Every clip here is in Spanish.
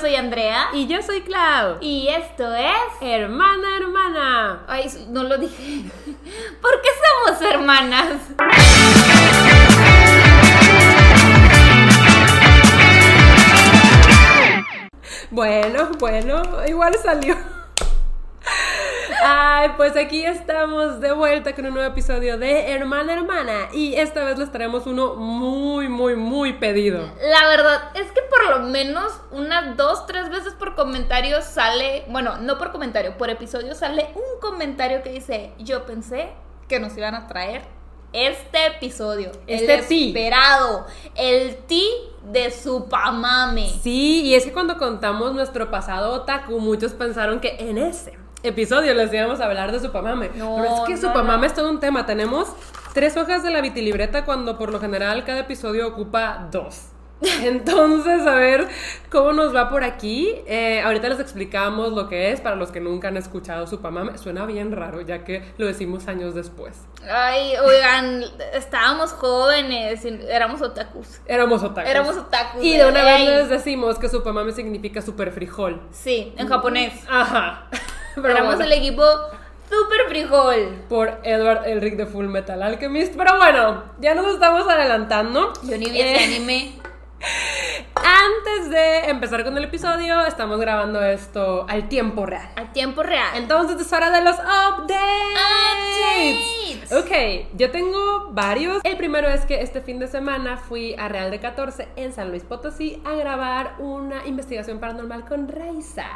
soy Andrea. Y yo soy Clau. Y esto es. Hermana, hermana. Ay, no lo dije. ¿Por qué somos hermanas? Bueno, bueno, igual salió. Ay, pues aquí estamos de vuelta con un nuevo episodio de Hermana Hermana y esta vez les traemos uno muy, muy, muy pedido. La verdad es que por lo menos unas dos, tres veces por comentario sale, bueno, no por comentario, por episodio sale un comentario que dice, yo pensé que nos iban a traer este episodio, Este el esperado, el ti de Supamame. Sí, y es que cuando contamos nuestro pasado otaku, muchos pensaron que en ese episodio les íbamos a hablar de Supamame. No, Pero es que no, Supamame no. es todo un tema. Tenemos tres hojas de la vitilibreta cuando por lo general cada episodio ocupa dos. Entonces, a ver cómo nos va por aquí. Eh, ahorita les explicamos lo que es para los que nunca han escuchado Supamame. Suena bien raro, ya que lo decimos años después. Ay, oigan, estábamos jóvenes, y éramos otakus. Éramos otakus. Éramos otakus. Y de una vez les decimos que Supamame significa super frijol. Sí, en japonés. Ajá. Pero Éramos bueno, el equipo Super Frijol. por Edward Elric de Full Metal Alchemist. Pero bueno, ya nos estamos adelantando. Yo ni vi ese Eh, anime. Antes de empezar con el episodio, estamos grabando esto al tiempo real. A tiempo real. Entonces es hora de los updates. Updates. Ok, yo tengo varios. El primero es que este fin de semana fui a Real de 14 en San Luis Potosí a grabar una investigación paranormal con Raiza.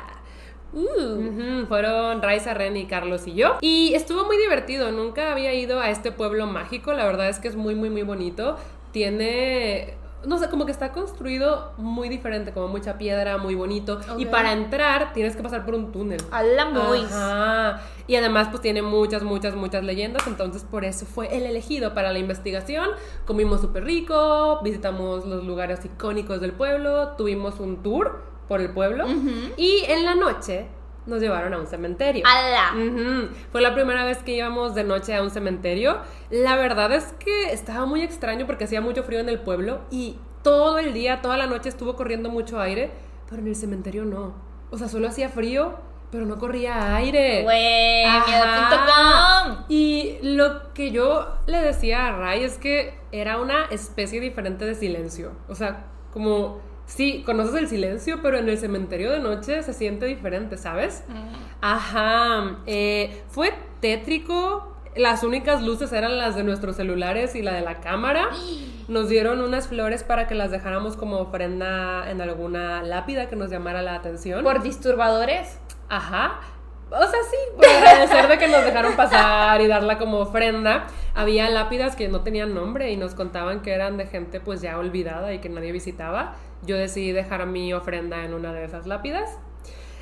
Uh, Fueron Raiza, Ren y Carlos y yo. Y estuvo muy divertido. Nunca había ido a este pueblo mágico. La verdad es que es muy, muy, muy bonito. Tiene. No sé, como que está construido muy diferente, como mucha piedra, muy bonito. Y para entrar tienes que pasar por un túnel. a la. Ajá. Y además pues tiene muchas, muchas, muchas leyendas, entonces por eso fue el elegido para la investigación. Comimos súper rico, visitamos los lugares icónicos del pueblo, tuvimos un tour por el pueblo Ujú. y en la noche nos llevaron a un cementerio. Ala. Ujú. Fue la primera vez que íbamos de noche a un cementerio. La verdad es que estaba muy extraño porque hacía mucho frío en el pueblo y todo el día, toda la noche estuvo corriendo mucho aire, pero en el cementerio no. O sea, solo hacía frío, pero no corría aire. Güey, miedo.com. Y lo que yo le decía a Ray es que era una especie diferente de silencio. O sea, como, sí, conoces el silencio, pero en el cementerio de noche se siente diferente, ¿sabes? Ajá. eh, fue tétrico. Las únicas luces eran las de nuestros celulares y la de la cámara. Nos dieron unas flores para que las dejáramos como ofrenda en alguna lápida que nos llamara la atención. Por disturbadores. Ajá. O sea, sí, por agradecer de que nos dejaron pasar y darla como ofrenda. Había lápidas que no tenían nombre y nos contaban que eran de gente pues ya olvidada y que nadie visitaba. Yo decidí dejar mi ofrenda en una de esas lápidas.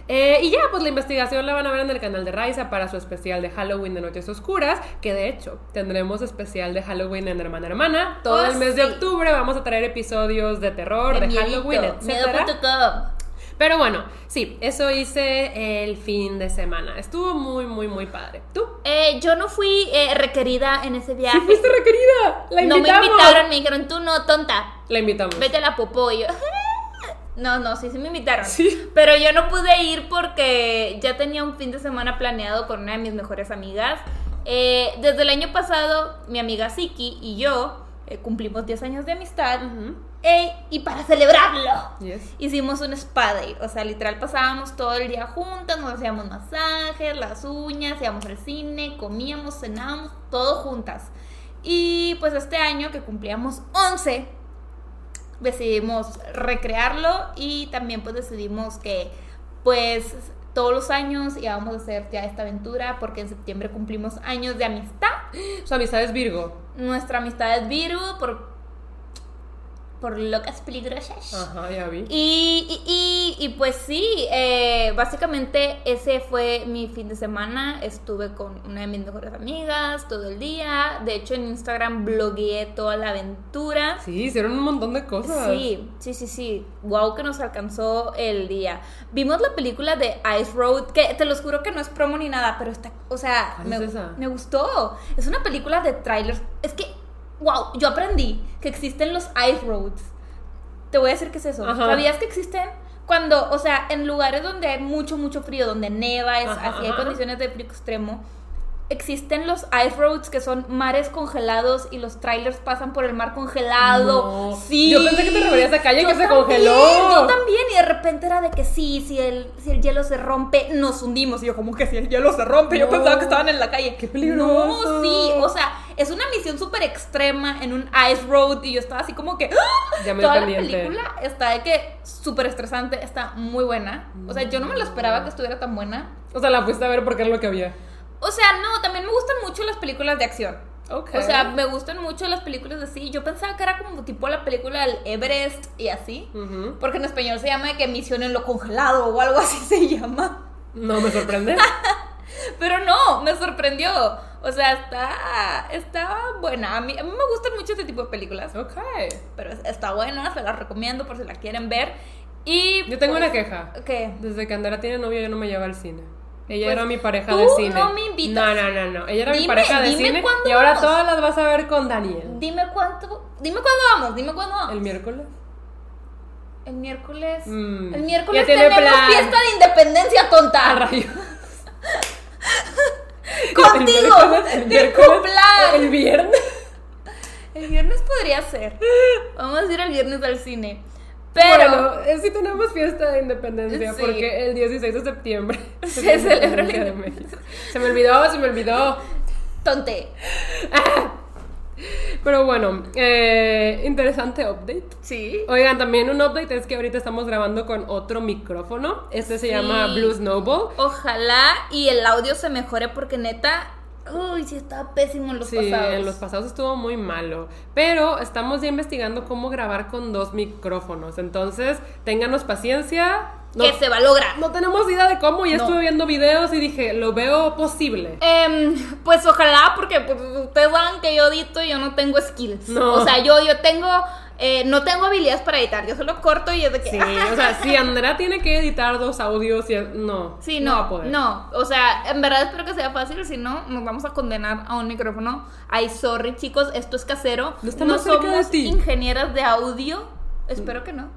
Eh, y ya, pues la investigación la van a ver en el canal de Raiza para su especial de Halloween de Noches Oscuras, que de hecho tendremos especial de Halloween en Hermana Hermana. Todo Oh, el mes de octubre vamos a traer episodios de terror, de, miedito, Halloween, etc. Pero bueno, sí, eso hice el fin de semana. Estuvo muy, muy, muy padre. ¿Tú? Eh, yo no fui eh, requerida en ese viaje. Sí, fuiste requerida. La no me invitamos. invitaron, me dijeron, tú no, tonta. La invitamos. Vete a la popó. Y yo, no, no, sí, sí me invitaron. Sí. Pero yo no pude ir porque ya tenía un fin de semana planeado con una de mis mejores amigas. Eh, desde el año pasado, mi amiga Siki y yo eh, cumplimos 10 años de amistad. Ujú. Ey, y para celebrarlo, Yes. hicimos un spa day. O sea, literal pasábamos todo el día juntas, nos hacíamos masajes, las uñas, íbamos al cine, comíamos, cenábamos, todo juntas. Y pues este año que cumplíamos 11, decidimos recrearlo y también pues decidimos que pues todos los años íbamos a hacer ya esta aventura porque en septiembre cumplimos años de amistad. Su amistad es Virgo. Nuestra amistad es Virgo por, por locas peligrosas. Ajá, ya vi. Y, y, y, y, pues sí, eh, básicamente ese fue mi fin de semana. Estuve con una de mis mejores amigas todo el día. De hecho, en Instagram blogueé toda la aventura. Sí, hicieron un montón de cosas. Sí, sí, sí, sí. Wow, que nos alcanzó el día. Vimos la película de Ice Road, que te los juro que no es promo ni nada, pero está, o sea, ¿Cuál me, es me gustó. Es una película de trailers. Es que, wow, yo aprendí que existen los Ice Roads. Te voy a decir qué es eso. Ajá. ¿Sabías que existen? cuando, o sea, en lugares donde hay mucho, mucho frío, donde neva, es Ajá, así hay condiciones de frío extremo, existen los ice roads que son mares congelados y los trailers pasan por el mar congelado. No. Sí. Yo pensé que te referías a calle Yo que se también, congeló. Yo también, y de repente era de que sí, si el, si el hielo se rompe, nos hundimos. Y yo, como que si el hielo se rompe, yo pensaba que estaban en la calle. Qué peligroso. No, sí, o sea, es una misión súper extrema en un ice road y yo estaba así como que. ¡ah! Ya me Toda la película está de que súper estresante, está muy buena. O sea, yo no me lo esperaba que estuviera tan buena. O sea, la fuiste a ver porque era lo que había. O sea, no, también me gustan mucho las películas de acción. Ok. O sea, me gustan mucho las películas así. Yo pensaba que era como tipo la película del Everest y así. Porque en español se llama de que misión en lo congelado o algo así se llama. No me sorprende. Pero no, me sorprendió. O sea, está, está buena. A mí, a mí me gustan mucho este tipo de películas. ok. Pero es- está buena, se las recomiendo por si la quieren ver. Y Yo tengo pues, una queja. ¿Qué? Desde que Andrea tiene novia, yo no me lleva al cine. Ella Pues, era mi pareja de cine. no me invitas. No, no, no, no. Ella era mi pareja de dime cine. Y ahora vamos. todas las vas a ver con Daniel. Dime cuánto. Dime cuándo vamos, dime cuándo vamos. ¿El miércoles? El miércoles. Mm, El miércoles tenemos plan. fiesta de independencia tonta. rayos. Contigo. El miércoles, el cumpleaños. El viernes. El viernes podría ser. Vamos a ir el viernes al cine. Pero Bueno, sí tenemos fiesta de independencia Sí. porque el 16 de septiembre Se celebra la de México. Se me olvidó, se me olvidó. tonte. Pero bueno, eh, interesante update. Sí. Oigan, también un update es que ahorita estamos grabando con otro micrófono. Este se Sí. llama Blue Snowball. Ojalá y el audio se mejore porque neta. Uy, sí estaba pésimo en los sí, pasados. en los pasados estuvo muy malo. Pero estamos ya investigando cómo grabar con dos micrófonos. Entonces, ténganos paciencia. No, Que se va a lograr. no tenemos idea de cómo. Ya No. estuve viendo videos y dije, lo veo posible. Em, pues ojalá, porque pues, ustedes saben que yo edito y yo no tengo skills. No. O sea, yo, yo tengo, eh, no tengo habilidades para editar. Yo solo corto y es de que. Sí, o sea, si Andrea tiene que editar dos audios y no. Sí, no va no, a poder. no, o sea, en verdad espero que sea fácil, si no, nos vamos a condenar a un micrófono. Ay, sorry, chicos, esto es casero. No de somos ti. ingenieras de audio. Espero que no.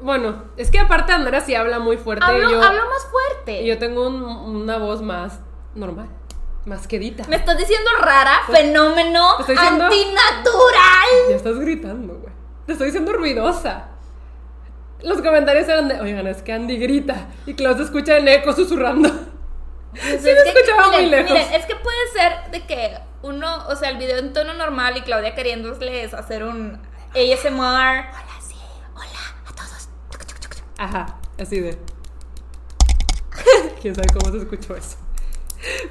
Bueno, es que aparte Andrea sí habla muy fuerte Hablo, yo, hablo más fuerte. y yo tengo un- una voz más normal, más quedita. Me estás diciendo rara, fenómeno, estoy diciendo- antinatural. Ya estás gritando, güey. Te estoy diciendo ruidosa. Los comentarios eran de, oigan, es que Andy grita y Klaus se escucha en eco susurrando. Pues Sí, es me que, escuchaba muy miren, lejos. miren, es que puede ser de que uno, o sea, el video en tono normal y Claudia queriéndoles hacer un ASMR. Hola, sí, hola a todos. Ajá, así de. Quién sabe cómo se escuchó eso.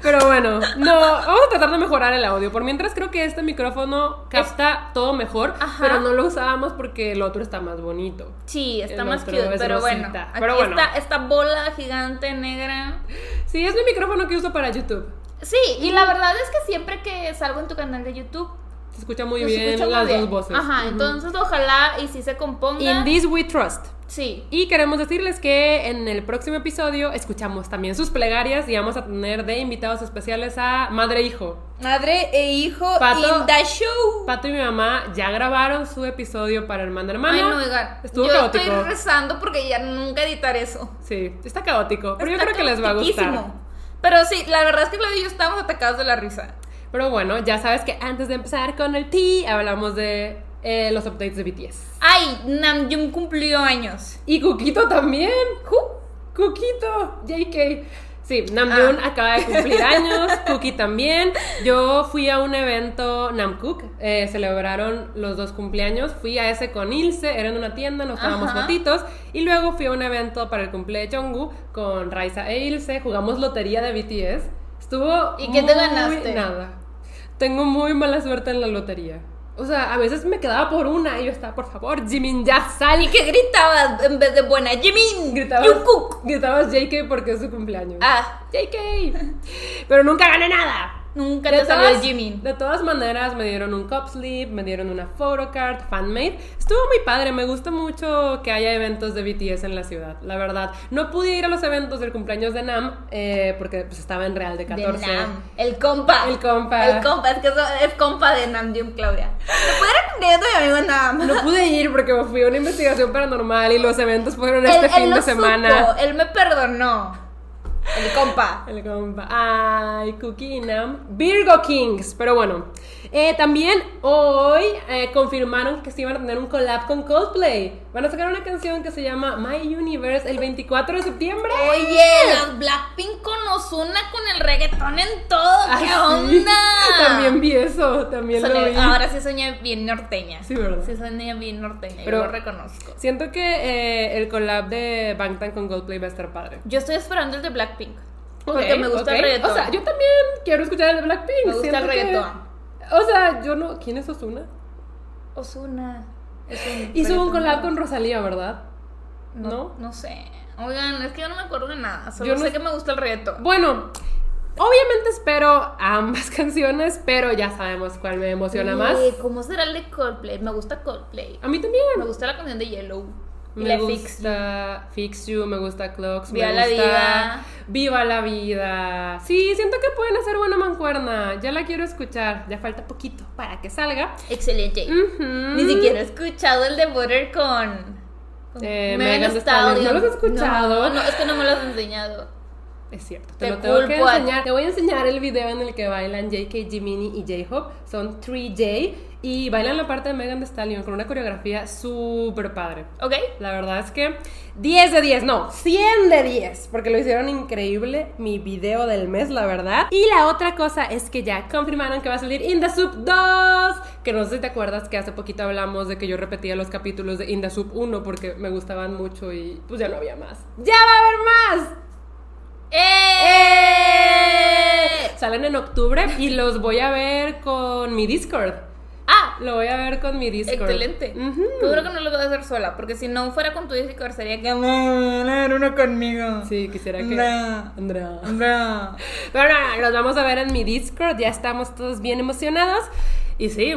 Pero bueno, no, vamos a tratar de mejorar el audio. Por mientras creo que este micrófono capta todo mejor, Ajá. pero no lo usábamos porque el otro está más bonito. Sí, está El más cute, pero bueno. Aquí Pero bueno. está esta bola gigante negra. Sí, es mi micrófono que uso para YouTube. Sí, y la verdad es que siempre que salgo en tu canal de YouTube, Se escucha muy se bien escucha muy las bien. dos voces. Ajá, Ujú. entonces ojalá y si se componga. In this we trust. Sí. Y queremos decirles que en el próximo episodio escuchamos también sus plegarias y vamos a tener de invitados especiales a Madre e Hijo. Madre e hijo Pato- in the show. Pato y mi mamá ya grabaron su episodio para Hermano Hermano. Ay, no, oigan. Estuvo yo caótico. estoy rezando porque ya nunca editar eso. Sí, está caótico, pero Está yo creo que les va a gustar. Pero sí, la verdad es que Claudia y yo estábamos atacados de la risa. Pero bueno, ya sabes que antes de empezar con el tea, hablamos de eh, los updates de BTS. Ay, Namjoon cumplió años. Y Kukito también. Ju- Kukito, JK. Sí, Namjoon Ah. acaba de cumplir años, Cookie también. Yo fui a un evento Namcook, eh, celebraron los dos cumpleaños. Fui a ese con Ilse, era en una tienda, nos tomamos Ajá. fotitos. Y luego fui a un evento para el cumpleaños de Jungkook con Raisa e Ilse. Jugamos lotería de BTS. Estuvo. ¿Y qué te ganaste? Nada. Tengo muy mala suerte en la lotería. O sea, a veces me quedaba por una y yo estaba, por favor, Jimin, ya sal. ¿Y qué gritabas en vez de buena? Jimin, Gritabas, Jungkook. gritabas JK porque es su cumpleaños. Ah, JK. Pero nunca gané nada. Nunca De te salió el todas, Jimin. de todas maneras, me dieron un cup sleeve, me dieron una photocard, fanmade. Estuvo muy padre, me gusta mucho que haya eventos de BTS en la ciudad, la verdad. No pude ir a los eventos del cumpleaños de Nam eh, porque pues, estaba en Real de 14. De Nam. El compa. El compa. El compa. Es que eso- es compa de Nam Jim Claudia. ¿Te pudiera cumplir de mi amigo Nam? No pude ir porque fui a una investigación paranormal y los eventos fueron Él- este él fin lo de semana. supo, Él me perdonó. El compa. El compa. Ay, Cookie Nam. Virgo Kings. Pero bueno. Eh, también hoy eh, confirmaron que se iban a tener un collab con Coldplay. Van a sacar una canción que se llama My Universe el 24 de septiembre. Oye, las Blackpink con Ozuna con el reggaetón en todo. ¿Qué Ah, sí. onda? También vi eso. También lo vi. ahora sí soñé bien norteña. Sí, ¿verdad? Sí soñé bien norteña. Pero- yo lo reconozco. Siento que eh, el collab de Bangtan con Coldplay va a estar padre. Yo estoy esperando el de Blackpink. Porque me gusta ok. el reggaetón. O sea, yo también quiero escuchar el de Blackpink. Me gusta el que- reggaetón. O sea, yo no. ¿Quién es es un Hizo un collab con Rosalía, ¿verdad? No, ¿No? no sé. Oigan, es que yo no me acuerdo de nada. Solo Yo no sé que me gusta el reggaetón. Bueno, obviamente espero ambas canciones, pero ya sabemos cuál me emociona más. Oye, ¿Cómo será el de Coldplay? Me gusta Coldplay. A mí también. Me gusta la canción de Yellow. Y Me la gusta Fix You, me gusta Clocks, Viva me la gusta vida. Viva la vida. Sí, siento que pueden hacer buena mancuerna. Ya la quiero escuchar. Ya falta poquito para que salga. Excelente. Ni siquiera he escuchado el de Butter con. con Eh, Megan Megan Thee Thee Stallion. Stallion. ¿No los has escuchado? No, no, es que no me lo has enseñado. Es cierto, te Te lo tengo que enseñar. Te voy a enseñar el video en el que bailan JK, Jiminy y J-Hope. Son 3J y bailan la parte de Megan Thee Stallion con una coreografía súper padre. ¿Ok? La verdad es que 10 de 10, no, 100 de 10, porque lo hicieron increíble, mi video del mes, la verdad. Y la otra cosa es que ya confirmaron que va a salir In The Soup 2, que no sé si te acuerdas que hace poquito hablamos de que yo repetía los capítulos de In The Soup 1 porque me gustaban mucho y pues ya no había más. ¡Ya va a haber más! ¡Eh! Salen en octubre y los voy a ver con mi Discord. Ah, Lo voy a ver con mi Discord. excelente. Ujú. Seguro que no lo voy a hacer sola, porque si no fuera con tu Discord sería que no, no, era uno conmigo. Sí, quisiera que... No. Andrea. No. Pero no, no, los vamos a ver en mi Discord, ya estamos todos bien emocionados. Y sí,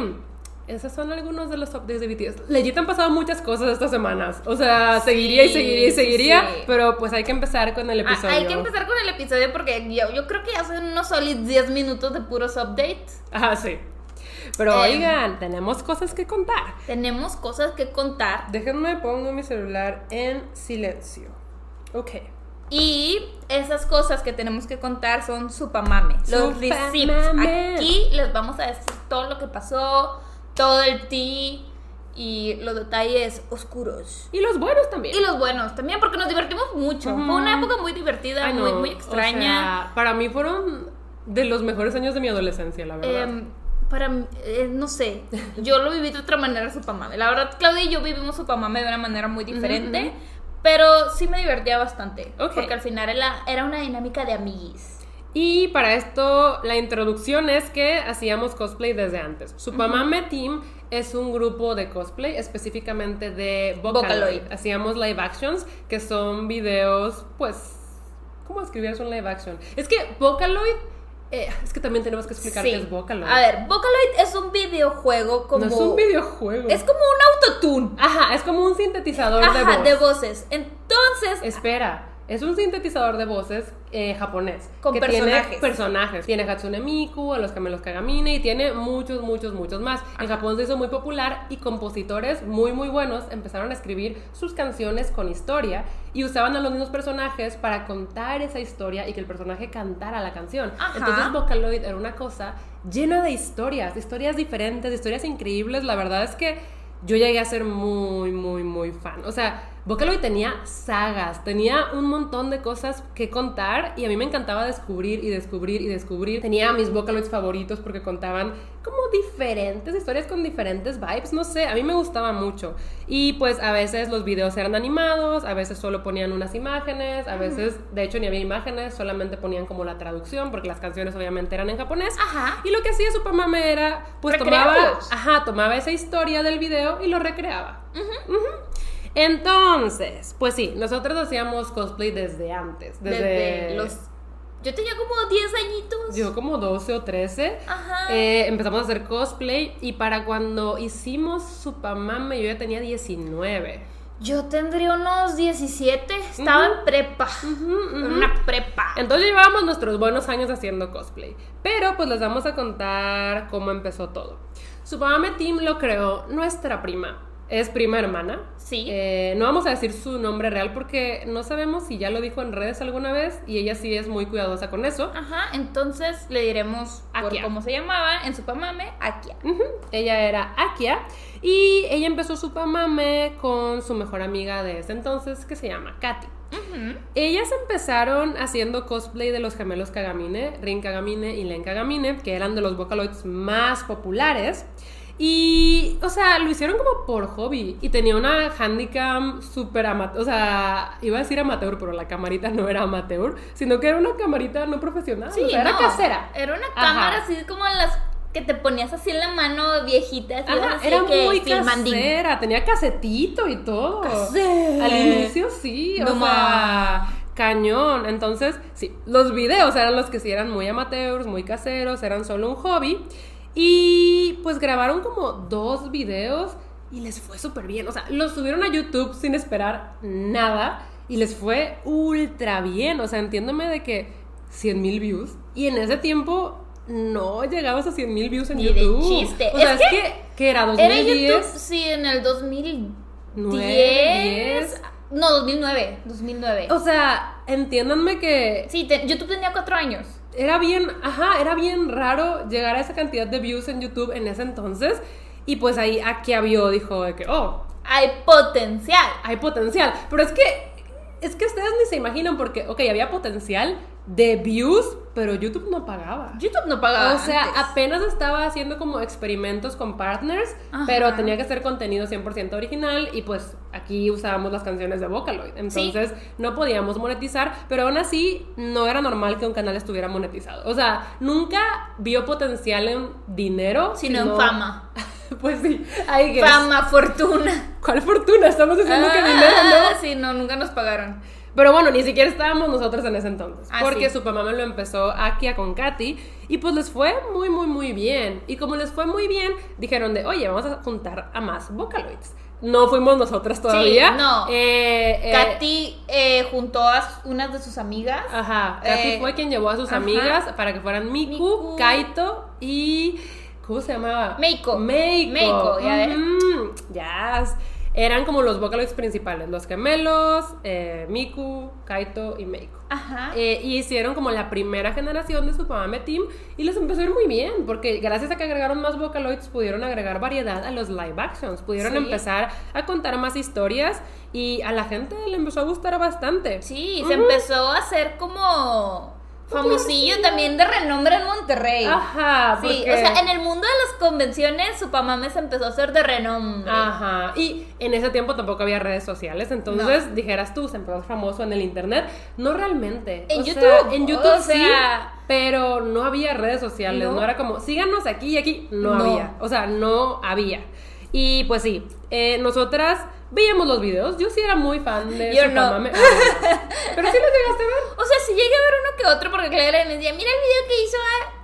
esos son algunos de los updates de BTS. Legit han pasado muchas cosas estas semanas. O sea, seguiría y seguiría y sí, seguiría, sí. pero pues hay que empezar con el Ah, episodio. hay que empezar con el episodio porque yo, yo creo que ya son unos sólidos 10 minutos de puros updates. Ah, sí. Pero Em. oigan, tenemos cosas que contar. Tenemos cosas que contar Déjenme pongo mi celular en silencio. Ok. y esas cosas que tenemos que contar son supamame, los receipts. Aquí les vamos a decir todo lo que pasó, todo el tea y los detalles oscuros. Y los buenos también. Y los buenos también, porque nos divertimos mucho. Fue una época muy divertida, Ay, muy, no, muy o extraña. sea, para mí fueron de los mejores años de mi adolescencia, la verdad. Em, para mí, eh, no sé, yo lo viví de otra manera Supamame. La verdad, Claudia y yo vivimos Supamame de una manera muy diferente, pero sí me divertía bastante. Porque al final era, era una dinámica de amiguis. Y para esto, la introducción es que hacíamos cosplay desde antes. Supamame Team es un grupo de cosplay, específicamente de Vocaloid. Vocaloid. Hacíamos live actions, que son videos, pues, ¿cómo describir un live action? Es que Vocaloid, eh, es que también tenemos que explicar Sí. qué es Vocaloid. A ver, Vocaloid es un videojuego como... no es un videojuego. Es como un autotune. Ajá, es como un sintetizador de Ajá, voz. de voces. Entonces, Espera, es un sintetizador de voces eh, japonés. Con que personajes. Tiene personajes. Tiene Hatsune Miku, a los Camelos Kagamine y tiene muchos, muchos, muchos más. En Japón se hizo muy popular y compositores muy, muy buenos empezaron a escribir sus canciones con historia y usaban a los mismos personajes para contar esa historia y que el personaje cantara la canción. Ajá. Entonces Vocaloid era una cosa llena de historias, historias diferentes, historias increíbles. La verdad es que yo llegué a ser muy, muy, muy fan. O sea, Vocaloid tenía sagas, tenía un montón de cosas que contar y a mí me encantaba descubrir y descubrir y descubrir. Tenía mis Vocaloids favoritos porque contaban como diferentes historias con diferentes vibes, no sé, a mí me gustaba mucho. Y pues a veces los videos eran animados, a veces solo ponían unas imágenes, a veces de hecho ni había imágenes, solamente ponían como la traducción porque las canciones obviamente eran en japonés. Ajá. Y lo que hacía Supermame era, pues tomaba, ajá, tomaba esa historia del video y lo recreaba. Ujú. Entonces, pues sí, nosotros hacíamos cosplay desde antes, desde, desde los... Yo tenía como 10 añitos. Yo como 12 o 13. Ajá. Eh, empezamos a hacer cosplay y para cuando hicimos Supamame yo ya tenía 19. Yo tendría unos 17. Estaba en prepa. En una prepa. Entonces llevábamos nuestros buenos años haciendo cosplay. Pero pues les vamos a contar cómo empezó todo. Supamame Team lo creó nuestra prima. Es prima hermana. Sí. Eh, no vamos a decir su nombre real porque no sabemos si ya lo dijo en redes alguna vez y ella sí es muy cuidadosa con eso. Ajá, entonces le diremos por Akia. cómo se llamaba en su pamame, Akia. Ella era Akia y ella empezó su pamame con su mejor amiga de ese entonces que se llama Katy. Ujú. Ellas empezaron haciendo cosplay de los gemelos Kagamine, Rin Kagamine y Len Kagamine, que eran de los Vocaloids más populares. Y, o sea, lo hicieron como por hobby. Y tenía una handicam súper amateur. O sea, iba a decir amateur, pero la camarita no era amateur, sino que era una camarita no profesional. Sí, o sea, era casera. Era una Ajá. cámara así como las que te ponías así en la mano viejita. Así, Ajá, así era que muy filmandín. casera, tenía casetito y todo. Al inicio sí, No o sea, cañón. Entonces, sí, los videos eran los que sí eran muy amateurs, muy caseros, eran solo un hobby. Y pues grabaron como dos videos y les fue súper bien. O sea, los subieron a YouTube sin esperar nada y les fue ultra bien. O sea, entiéndome de que 100 mil views. Y en ese tiempo no llegabas a 100 mil views en Ni de YouTube. chiste. O sea, Es es, que que, que era Era 2010. YouTube, sí, en el 2010. Nueve, diez. No, 2009. 2009. O sea, entiéndanme que Sí, te- YouTube tenía cuatro años. Era bien, ajá, era bien raro llegar a esa cantidad de views en YouTube en ese entonces. Y pues ahí aquí vio, dijo de que, oh, Hay potencial. hay potencial. Pero es que, es que ustedes ni se imaginan porque, ok, había potencial de views, pero YouTube no pagaba. YouTube no pagaba. O sea, antes. apenas estaba haciendo como experimentos con partners, Ajá. pero tenía que ser contenido 100% original y pues aquí usábamos las canciones de Vocaloid. Entonces no podíamos monetizar, pero aún así no era normal que un canal estuviera monetizado. O sea, nunca vio potencial en dinero, Sino en fama. pues sí, hay que... Fama, fortuna. ¿Cuál fortuna? Estamos diciendo que Ah, dinero, ¿no? Sí, no, nunca nos pagaron. Pero bueno, ni siquiera estábamos nosotros en ese entonces. Ah, porque sí. su mamá me lo empezó aquí con Katy. Y pues les fue muy, muy, muy bien. Y como les fue muy bien, dijeron de, oye, vamos a juntar a más Vocaloids. No fuimos nosotras todavía. no. Eh, eh, Katy eh, juntó a unas de sus amigas. Ajá. Katy Eh, fue quien llevó a sus ajá. amigas para que fueran Miku, Miku. Kaito y. ¿Cómo se llamaba? Meiko. Meiko. Meiko, ya ves. Ujú, yes. Eran como los Vocaloids principales: los gemelos, eh, Miku, Kaito y Meiko. Ajá. Eh, y hicieron como la primera generación de su Pamame Team y les empezó a ir muy bien porque gracias a que agregaron más Vocaloids pudieron agregar variedad a los live actions, pudieron Sí. empezar a contar más historias y a la gente le empezó a gustar bastante. Sí, se empezó a hacer como famosillo también de renombre en Monterrey. Ajá, Sí, porque- o sea, en el mundo de las convenciones, Supamame se empezó a hacer de renombre. Ajá, y en ese tiempo tampoco había redes sociales, entonces dijeras tú, se empezó a famoso en el internet. No realmente. En O sea, YouTube, en YouTube o sea- sí, pero no había redes sociales, No. no, era como, síganos aquí y aquí, no, No. había. O sea, no había. Y pues sí, eh, nosotras veíamos los videos, yo sí era muy fan de Yo no. Pero sí los llegaste a ver. O sea, si llegué a ver uno que otro porque Clara me decía, mira el video que hizo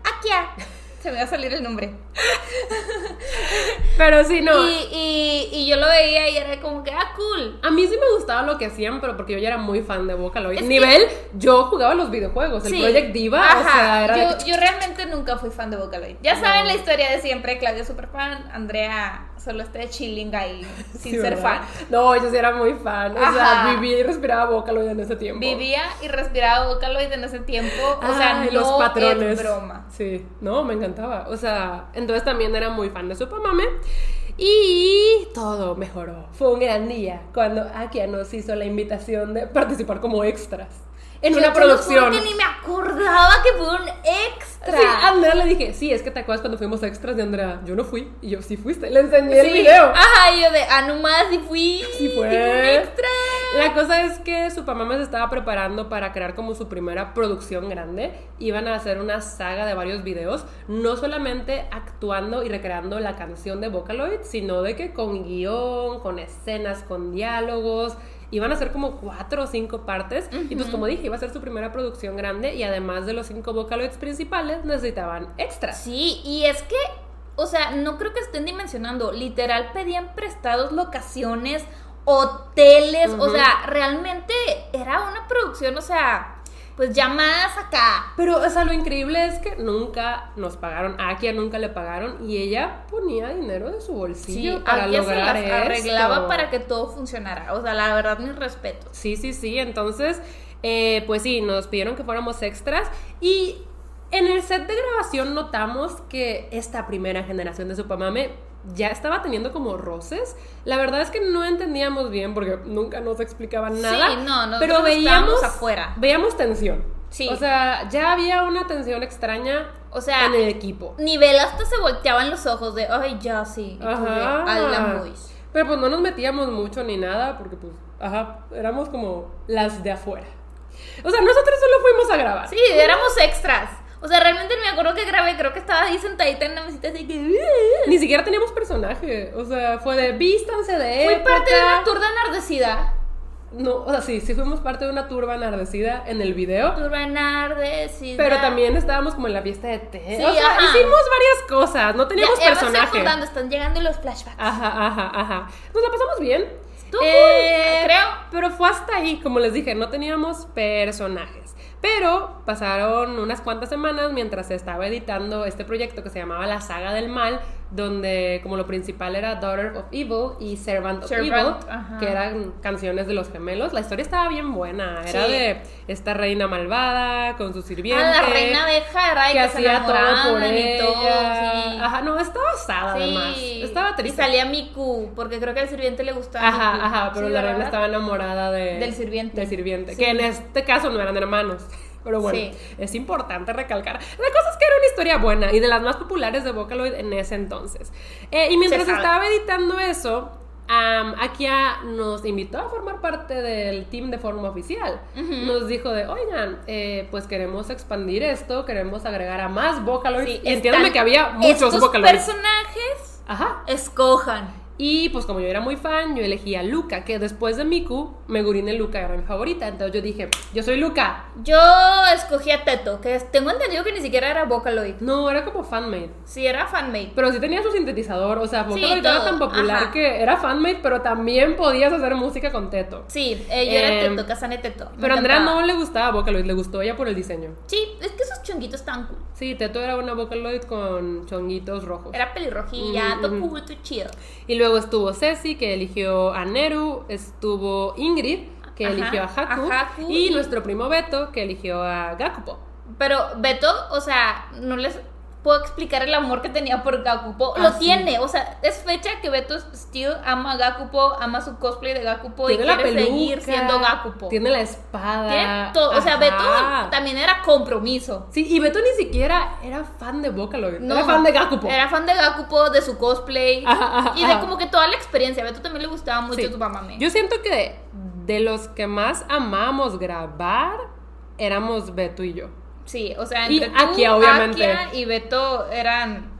Akia. Se me va a salir el nombre. Pero sí, no. Y, y, y yo lo veía y era como que, ah, cool. A mí sí me gustaba lo que hacían, pero porque yo ya era muy fan de Vocaloid. Es que- Nivel, yo jugaba los videojuegos, el. Project Diva, o sea, era yo, realmente nunca fui fan de Vocaloid. Ya saben la historia de siempre, Claudia super fan, Andrea solo está chilling ahí, sin Sí, ser ¿verdad? fan. No, yo sí era muy fan. O sea, vivía y respiraba Vocaloid en ese tiempo. Vivía y respiraba Vocaloid en ese tiempo, o sea, Ay, no los patrones. es broma. Sí, no, me encantaba. O sea, entonces también era muy fan de Supamame. Y todo mejoró. Fue un gran día cuando Akia nos hizo la invitación de participar como extras en una producción. que ni me acordaba que fue un extra. Sí, a Andrea le dije, sí, es que te acuerdas cuando fuimos extras de Andrea. Yo no fui. Y yo, sí fuiste. Le enseñé el Sí. video. Ajá, y yo de, ah, nomás, y fui. Sí fue. un extra. La cosa es que su mamá se estaba preparando para crear como su primera producción grande. Iban a hacer una saga de varios videos, no solamente actuando y recreando la canción de Vocaloid, sino de que con guion, con escenas, con diálogos. Iban a ser como cuatro o cinco partes. Y pues como dije, iba a ser su primera producción grande y además de los cinco Vocaloids principales necesitaban extras. Sí, y es que, o sea, no creo que estén dimensionando. Literal pedían prestados locaciones, hoteles, o sea, realmente era una producción, o sea, pues ya más acá. Pero, o sea, lo increíble es que nunca nos pagaron. A Akia nunca le pagaron y ella ponía dinero de su bolsillo para Akia lograr se las arreglaba esto. para que todo funcionara. O sea, la verdad, mis respetos. Sí, sí, sí. Entonces, eh, pues sí, nos pidieron que fuéramos extras y en el set de grabación notamos que esta primera generación de Supamame ya estaba teniendo como roces. La verdad es que no entendíamos bien porque nunca nos explicaban nada. Sí, no, nosotros pero veíamos afuera. Veíamos tensión. Sí. O sea, ya había una tensión extraña O sea, en el equipo. nivel hasta se volteaban los ojos de, ay, ya sí. Ajá. Pero pues no nos metíamos mucho ni nada porque pues, ajá, éramos como las de afuera. O sea, nosotros solo fuimos a grabar. Sí, éramos extras. O sea, realmente me acuerdo que grabé, creo que estaba ahí sentadita en la mesita así que... Ni siquiera teníamos personaje. O sea, fue de vístanse de Fui época. parte de una turda enardecida. No, o sea, sí, sí fuimos parte de una turba enardecida en el video. Turba enardecida. Pero también estábamos como en la fiesta de té. Sí, o sea, ajá. hicimos varias cosas. No teníamos ya personaje. están llegando los flashbacks. Ajá, ajá, ajá. Nos la pasamos bien. Estuvo Eh, cool, creo. Pero fue hasta ahí, como les dije, no teníamos personajes. Pero pasaron unas cuantas semanas mientras se estaba editando este proyecto que se llamaba La Saga del Mal, donde como lo principal era Daughter of Evil y Servant of Servant, Evil, ajá. que eran canciones de los gemelos. La historia estaba bien buena. Era Sí. de esta reina malvada con su sirviente. Ah, la reina de Jara y que hacía todo por y ella. todo, sí. Ajá, no, estaba asada además. Sí. Estaba Y triste. salía Miku, porque creo que al sirviente le gustaba Ajá, Miku. ajá, pero la reina estaba enamorada de, Del sirviente. Del sirviente, Sí. que en este caso no eran hermanos. Pero bueno, Sí. es importante recalcar. La cosa es que era una historia buena y de las más populares de Vocaloid en ese entonces. Eh, y mientras estaba editando eso, am, Akia nos invitó a formar parte del team de forma oficial. Nos dijo de, oigan, eh, pues queremos expandir esto, queremos agregar a más Vocaloids. Sí, que había muchos estos Vocaloids. personajes, Ajá. escojan. Y pues como yo era muy fan, yo elegí a Luca, que después de Miku, Megurine Luca era mi favorita. Entonces yo dije, yo soy Luca. Yo escogí a Teto, que tengo entendido que ni siquiera era Vocaloid. No, era como fanmade. Sí, era fanmate. Pero sí tenía su sintetizador, o sea, Sí, Vocaloid era todo, tan popular ajá. que era fanmade, pero también podías hacer música con Teto. Sí, eh, yo era Em, Teto, Casane Teto. Me Pero a Andrea no le gustaba Vocaloid, le gustó ella por el diseño. Sí, es que esos chonguitos estaban cool. Sí, Teto era una Vocaloid con chonguitos rojos. Era pelirrojilla, Mm, todo mm. cool, todo chido. Y luego estuvo Ceci, que eligió a Neru, estuvo Ingrid, que Ajá, eligió a Haku, a Haku y, y- nuestro primo Beto, que eligió a Gakupo. Pero Beto, o sea, no les puedo explicar el amor que tenía por Gakupo. Ah, Lo sí. tiene, o sea, es fecha que Beto still ama a Gakupo, ama su cosplay de Gakupo y Tiene la quiere peluca, seguir siendo Gakupo. Tiene la espada. Tiene todo, o sea. Beto también era compromiso. Sí, y Beto ni siquiera era fan de Vocaloid. No, era fan de Gakupo. Era fan de Gakupo, de su cosplay Ajá, ajá, y de como que toda la experiencia. A Beto también le gustaba mucho Sí. tu mamá. Yo siento que de los que más amamos grabar, éramos Beto y yo. Sí, o sea, Y entre tú, Akia, obviamente. Akia y Beto eran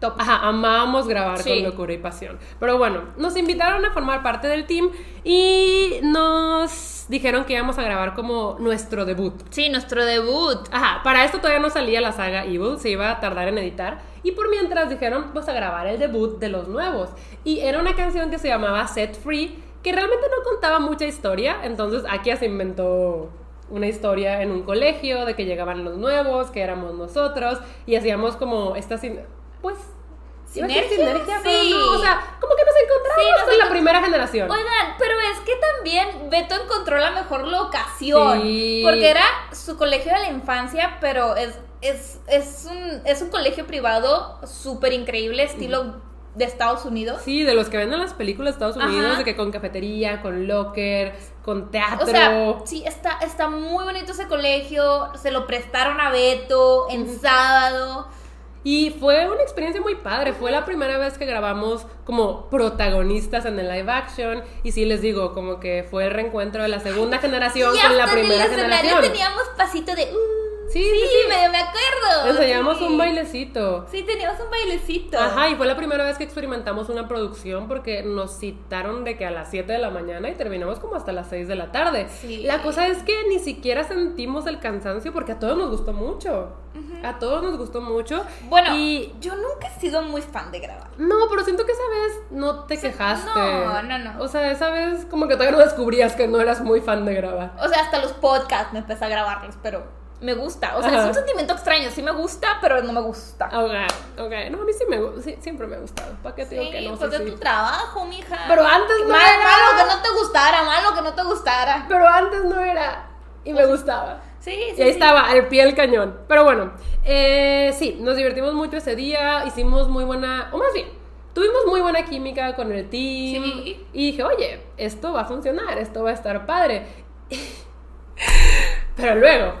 top. Ajá, amábamos grabar Sí. con locura y pasión. Pero bueno, nos invitaron a formar parte del team y nos dijeron que íbamos a grabar como nuestro debut. Sí, nuestro debut. Ajá, para esto todavía no salía la saga Evil, se iba a tardar en editar. Y por mientras dijeron, pues a grabar el debut de los nuevos. Y era una canción que se llamaba Set Free, que realmente no contaba mucha historia. Entonces Akia se inventó una historia en un colegio de que llegaban los nuevos, que éramos nosotros, y hacíamos como esta, sin- pues... ¿Sinergia? Sí. no, o sea, como que nos encontramos Sí, nos con la primera generación. Oigan, pero es que también Beto encontró la mejor locación. Sí. Porque era su colegio de la infancia, pero es, es, es, un, es un colegio privado súper increíble, estilo de Estados Unidos. Sí, de los que ven en las películas de Estados Unidos, Ajá. de que con cafetería, con locker, con teatro. O sea, sí, está, está muy bonito ese colegio. Se lo prestaron a Beto en sábado. Y fue una experiencia muy padre. Fue la primera vez que grabamos como protagonistas en el live action. Y sí les digo, como que fue el reencuentro de la segunda generación y con la hasta en el primera escenario generación. teníamos pasito de. "Uh". Sí, Sí, sí, medio me acuerdo. Ensayamos sí. un bailecito. Sí, teníamos un bailecito. Ajá, y fue la primera vez que experimentamos una producción porque nos citaron de que a las 7 de la mañana y terminamos como hasta las 6 de la tarde. Sí. La cosa es que ni siquiera sentimos el cansancio porque a todos nos gustó mucho. A todos nos gustó mucho. Bueno, y yo nunca he sido muy fan de grabar. no, pero siento que esa vez no te quejaste. no, no, no. O sea, esa vez como que todavía no descubrías que no eras muy fan de grabar. O sea, hasta los podcasts me empecé a grabarlos, pero me gusta. O sea, Ajá. es un sentimiento extraño. Sí me gusta, pero no me gusta. Ok, ok. No, a mí sí me sí, siempre me ha gustado. ¿Para qué te digo Sí, que no? pues de sí. tu trabajo, mija. Pero antes no Mal- era. Malo que no te gustara, malo que no te gustara. Pero antes no era. Y me gustaba. Sí, sí. Y ahí estaba, al pie del cañón. Pero bueno, eh, sí, nos divertimos mucho ese día, hicimos muy buena, o más bien, tuvimos muy buena química con el team. Sí. Y dije, oye, esto va a funcionar, esto va a estar padre. Pero luego,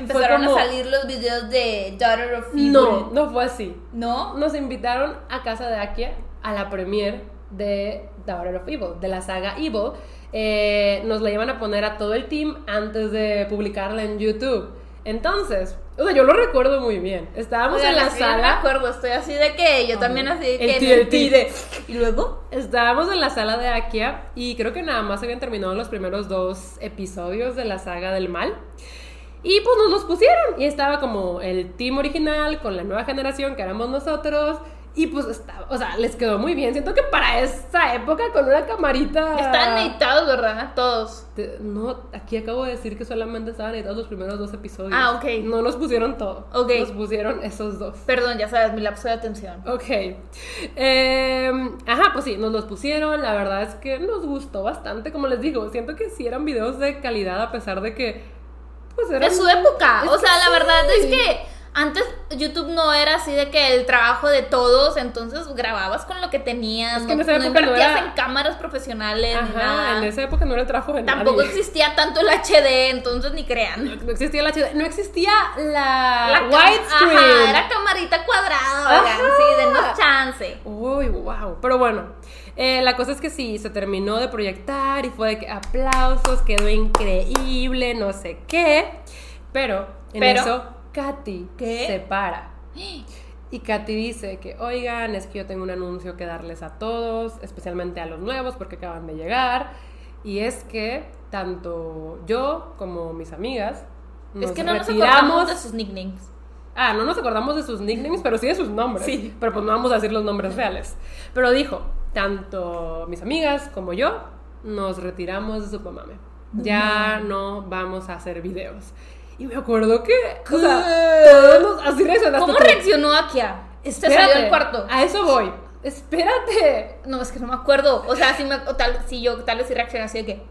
Empezaron como- a salir los videos de Daughter of Evil. no, no fue así. ¿No? Nos invitaron a casa de Akia a la premiere de Daughter of Evil, de la saga Evil. Eh, nos la iban a poner a todo el team antes de publicarla en YouTube. Entonces, o sea, yo lo recuerdo muy bien. Estábamos Oigan, en la así no me sala. acuerdo, estoy así de que yo también así de El tío, el tío. pide. ¿Y luego? Estábamos en la sala de Akia y creo que nada más habían terminado los primeros dos episodios de la saga del mal. Y pues nos los pusieron y estaba como el team original con la nueva generación que éramos nosotros. Y pues estaba, o sea, les quedó muy bien. Siento que para esa época con una camarita... Estaban editados, ¿verdad? Todos. Te- No, aquí acabo de decir que solamente estaban editados los primeros dos episodios. Ah, ok. No nos pusieron todo. Ok. Nos pusieron esos dos. Perdón, ya sabes, mi lapso de atención. Ok. Eh, ajá, pues sí, nos los pusieron. La verdad es que nos gustó bastante. Como les digo, siento que sí eran videos de calidad a pesar de que. Pues. De su época. Es o sea, la sí. verdad es que antes YouTube no era así de que el trabajo de todos, entonces grababas con lo que tenías. Es que en no, esa no época no invertías era- en cámaras profesionales ni Ajá, nada. en esa época no era el trabajo de Tampoco nadie. existía tanto el HD, entonces ni crean. No existía la HD, no existía la, La widescreen. Ajá, era camarita cuadrada, oigan, sí, denos chance. Uy, wow. Pero bueno, eh, la cosa es que sí, se terminó de proyectar y fue de que aplausos, quedó increíble, no sé qué. Pero en Pero- eso, Katy ¿Qué? se para. Y Katy dice que, oigan, es que yo tengo un anuncio que darles a todos, especialmente a los nuevos porque acaban de llegar. Y es que tanto yo como mis amigas nos es que no nos acordamos de sus nicknames. Ah, no nos acordamos de sus nicknames, pero sí de sus nombres. Sí. Pero pues no vamos a decir los nombres reales. Pero dijo, tanto mis amigas como yo nos retiramos de Supamame. Ya no vamos a hacer videos. Y me acuerdo que, o sea, todos así reaccionaste ¿Cómo tú. reaccionó Akia? Se Espérate, salió del cuarto. A eso voy. Espérate. No, es que no me acuerdo. O sea, si, me, o tal, si yo tal vez sí reaccioné así de que.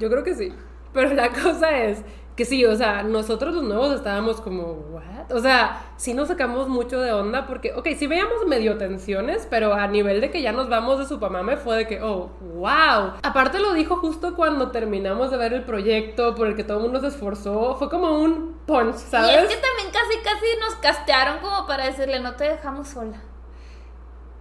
Yo creo que sí. Pero la cosa es que sí, o sea, nosotros los nuevos estábamos como, ¿what? O sea, sí nos sacamos mucho de onda porque, ok, sí veíamos medio tensiones, pero a nivel de que ya nos vamos de Supamame fue de que, oh, wow. Aparte lo dijo justo cuando terminamos de ver el proyecto por el que todo el mundo se esforzó. Fue como un punch, Y ¿sabes? es que también casi, casi nos castearon como para decirle, no te dejamos sola.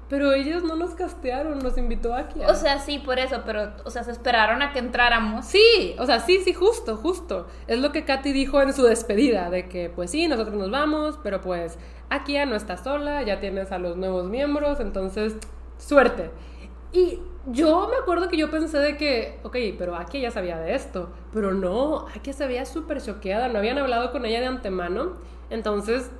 Pero ellos no nos castearon, nos invitó aquí. O sea, sí, por eso, pero, o sea, se esperaron a que entráramos. Sí, o sea, sí, sí, justo, justo. Es lo que Katy dijo en su despedida, de que pues sí, nosotros nos vamos, pero pues Akia no está sola, ya tienes a los nuevos miembros, entonces, suerte. Y yo me acuerdo que yo pensé de que, ok, pero Akia ya sabía de esto, pero no, Akia se veía súper choqueada, no habían hablado con ella de antemano, entonces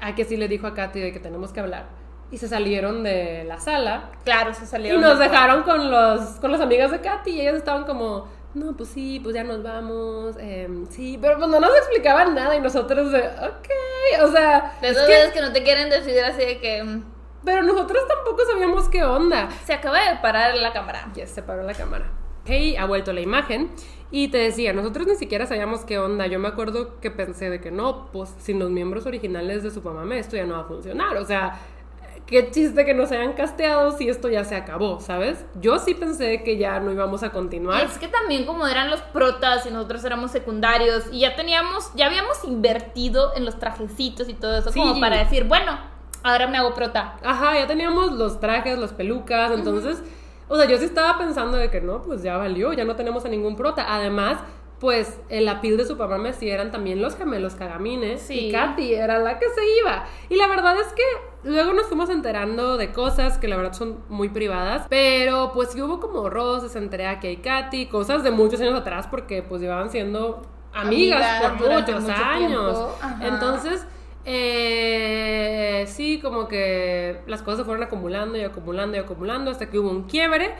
Akia sí le dijo a Katy de que tenemos que hablar. Y se salieron de la sala Claro, se y salieron. nos del dejaron con los con las amigas de Katy y ellas estaban como, no, pues sí, pues ya nos vamos, em, sí, pero pues no nos explicaban nada y nosotros de, ok, o sea, De es esas que- veces que no te quieren decidir así de que mm, pero nosotros tampoco sabíamos qué onda. se acaba de parar la cámara. Ya se paró la cámara. Hey, ha vuelto la imagen y te decía, nosotros ni siquiera sabíamos qué onda. Yo me acuerdo que pensé de que no, pues sin los miembros originales de Supamame esto ya no va a funcionar, o sea, qué chiste que nos hayan casteado si esto ya se acabó, ¿sabes? Yo sí pensé que ya no íbamos a continuar. es que también como eran los protas y nosotros éramos secundarios y ya teníamos, ya habíamos invertido en los trajecitos y todo eso Sí. como para decir, bueno, ahora me hago prota. Ajá, ya teníamos los trajes, las pelucas, entonces, o sea, yo sí estaba pensando de que no, pues ya valió, ya no tenemos a ningún prota. Además, pues el apil de su papá sí eran también los gemelos Cagamines Sí. y Katy era la que se iba. Y la verdad es que luego nos fuimos enterando de cosas que la verdad son muy privadas, pero pues sí hubo como roces entre Aki y Katy, cosas de muchos años atrás porque pues llevaban siendo amigas, Amigas por muchos mucho años. Entonces, eh, sí, como que las cosas se fueron acumulando y acumulando y acumulando hasta que hubo un quiebre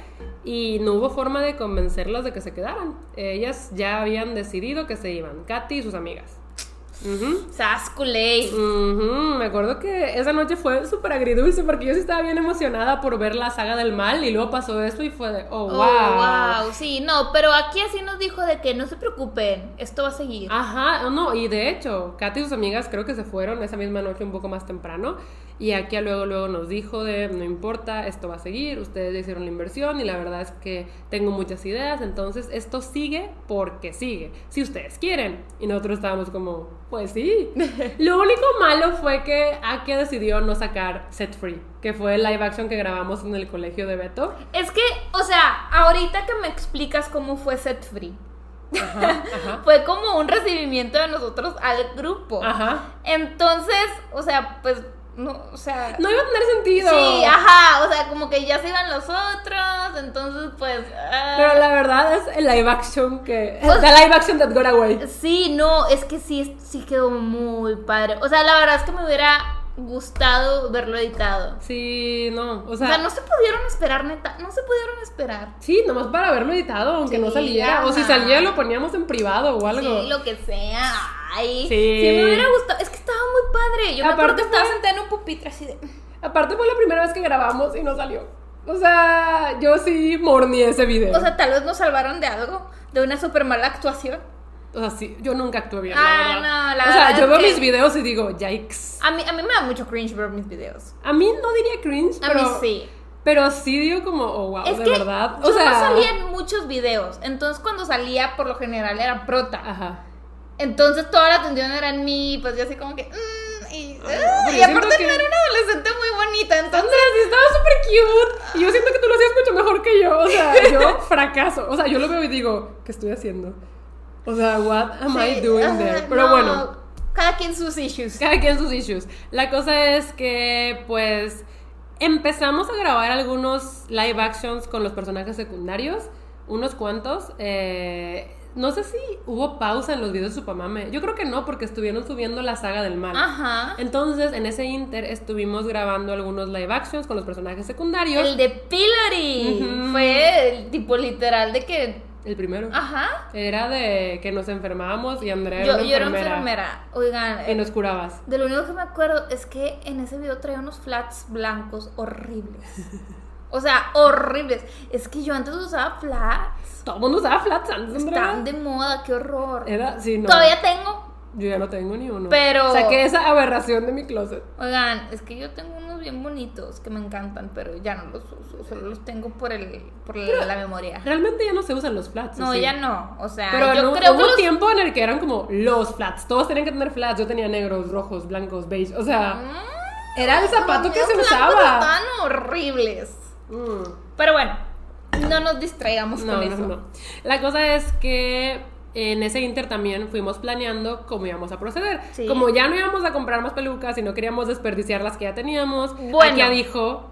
y no hubo forma de convencerlas de que se quedaran. Ellas ya habían decidido que se iban, Katy y sus amigas. Ujú. Sasculey. Ujú, Me acuerdo que esa noche fue súper agridulce porque yo sí estaba bien emocionada por ver la saga del mal y luego pasó esto y fue de, oh, wow. Oh, wow. Sí, no, pero aquí así nos dijo de que no se preocupen, esto va a seguir. Ajá, no, y de hecho, Katy y sus amigas creo que se fueron esa misma noche un poco más temprano. Y aquí luego, luego nos dijo de, no importa, esto va a seguir, ustedes ya hicieron la inversión y la verdad es que tengo muchas ideas, entonces esto sigue porque sigue, si ustedes quieren. Y nosotros estábamos como, pues sí. Lo único malo fue que Aki decidió no sacar Set Free, que fue el live action que grabamos en el colegio de Beto. Es que, o sea, ahorita que me explicas cómo fue Set Free, Ajá, ajá. fue como un recibimiento de nosotros al grupo. Ajá. Entonces, o sea, pues, no, o sea... No iba a tener sentido. Sí, ajá, o sea, como que ya se iban los otros, entonces pues... ah. Pero la verdad es el live action que. Pues- the live action that got away. Sí, no, es que sí, sí quedó muy padre. O sea, la verdad es que me hubiera gustado verlo editado. Sí, no. O O sea, no se pudieron esperar, neta, no se pudieron esperar. sí, nomás para haberlo editado, aunque Sí, no saliera. O si salía, lo poníamos en privado o algo. Sí, lo que sea. Ay, Sí. sí. me hubiera gustado. Es que estaba muy padre. Yo me acuerdo Aparte que estaba fue- sentada en un pupitre así de. Aparte, fue la primera vez que grabamos y no salió. O sea, yo sí morní ese video. O sea, tal vez nos salvaron de algo, de una súper mala actuación. O sea, sí, yo nunca actué bien, Ah, la verdad. no, la o sea, verdad yo veo que- mis videos y digo, yikes. A mí, a mí me da mucho cringe ver mis videos. A mí no diría cringe, A pero. mí sí. Pero sí digo como, oh, wow, Es de que verdad. yo O sea. no salía en muchos videos. Entonces, cuando salía, por lo general era prota. Ajá. Entonces, toda la atención era en mí. Pues yo así como que. mm, y, ah, y aparte, que- no era una adolescente muy bonita. Entonces. Sí estaba súper cute. Y yo siento que tú lo hacías mucho mejor que yo. O sea, yo fracaso. O sea, yo lo veo y digo, ¿qué estoy haciendo? O sea, what am I sí, doing ajá, there? Pero no, bueno, Cada quien sus issues. cada quien sus issues. La cosa es que, pues, empezamos a grabar algunos live actions con los personajes secundarios. Unos cuantos. Eh, no sé si hubo pausa en los videos de Supamame. Yo creo que no, porque estuvieron subiendo la saga del mal. Ajá. Entonces, en ese inter estuvimos grabando algunos live actions con los personajes secundarios. El de Pillory. Ujú. Fue el tipo literal de que. El primero. Ajá. Era de que nos enfermábamos y Andrea Yo, era una yo era enfermera. Oigan, Y nos curabas. de lo único que me acuerdo es que en ese video traía unos flats blancos horribles. O sea, horribles. Es que yo antes usaba flats. Todo el mundo usaba flats antes, Andrea. Están de moda, qué horror. Era, sí, no. Todavía tengo. Yo ya no tengo ni uno. Pero- Saqué esa aberración de mi closet. Oigan, es que yo tengo unos bien bonitos que me encantan, pero ya no los uso. Solo los tengo por el por la, la memoria. Realmente ya no se usan los flats. ¿o No, sí? ya no. O sea, Pero yo no, creo hubo que los- tiempo en el que eran como los flats. Todos tenían que tener flats. Yo tenía negros, rojos, blancos, beige. O sea, Mm, era el zapato que se usaba. Estaban horribles. Mm. Pero bueno, no nos distraigamos No, con no, eso. no. La cosa es que en ese inter también fuimos planeando cómo íbamos a proceder. Sí. Como ya no íbamos a comprar más pelucas y no queríamos desperdiciar las que ya teníamos, Bueno. Akia dijo,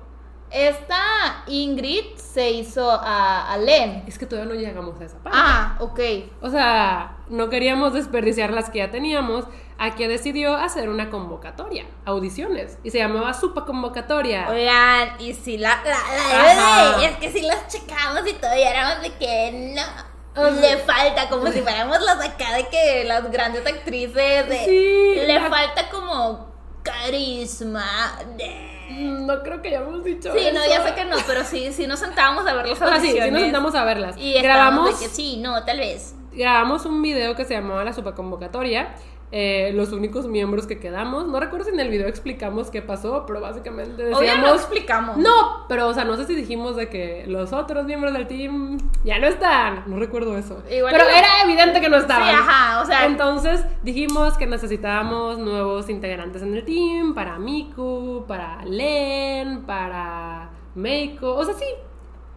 Esta Ingrid se hizo a, a Len. es que todavía no llegamos a esa parte. Ah, ok. O sea, no queríamos desperdiciar las que ya teníamos. Akia decidió hacer una convocatoria, audiciones, y se llamaba Supa Convocatoria. Oigan, y si la, la, la es que si las checamos y y éramos de que no. Le falta, como si fuéramos las acá de que las grandes actrices de, Sí, le la- falta como carisma. de- No creo que hayamos dicho Sí, no, eso. ya sé que no, pero sí, sí nos sentábamos a ver las O sea, sí, audiciones. sí nos sentamos a verlas. y grabamos, de que sí, no, tal vez. grabamos un video que se llamaba La Supa Convocatoria. Eh, los únicos miembros que quedamos. No recuerdo si en el video explicamos qué pasó, pero básicamente Obvio decíamos. no explicamos. No, pero o sea, no sé si dijimos de que los otros miembros del team ya no están. No recuerdo eso. Igual pero era evidente que no estaban. Sí, ajá, o sea- Entonces dijimos que necesitábamos nuevos integrantes en el team para Miku, para Len, para Meiko. O sea, sí.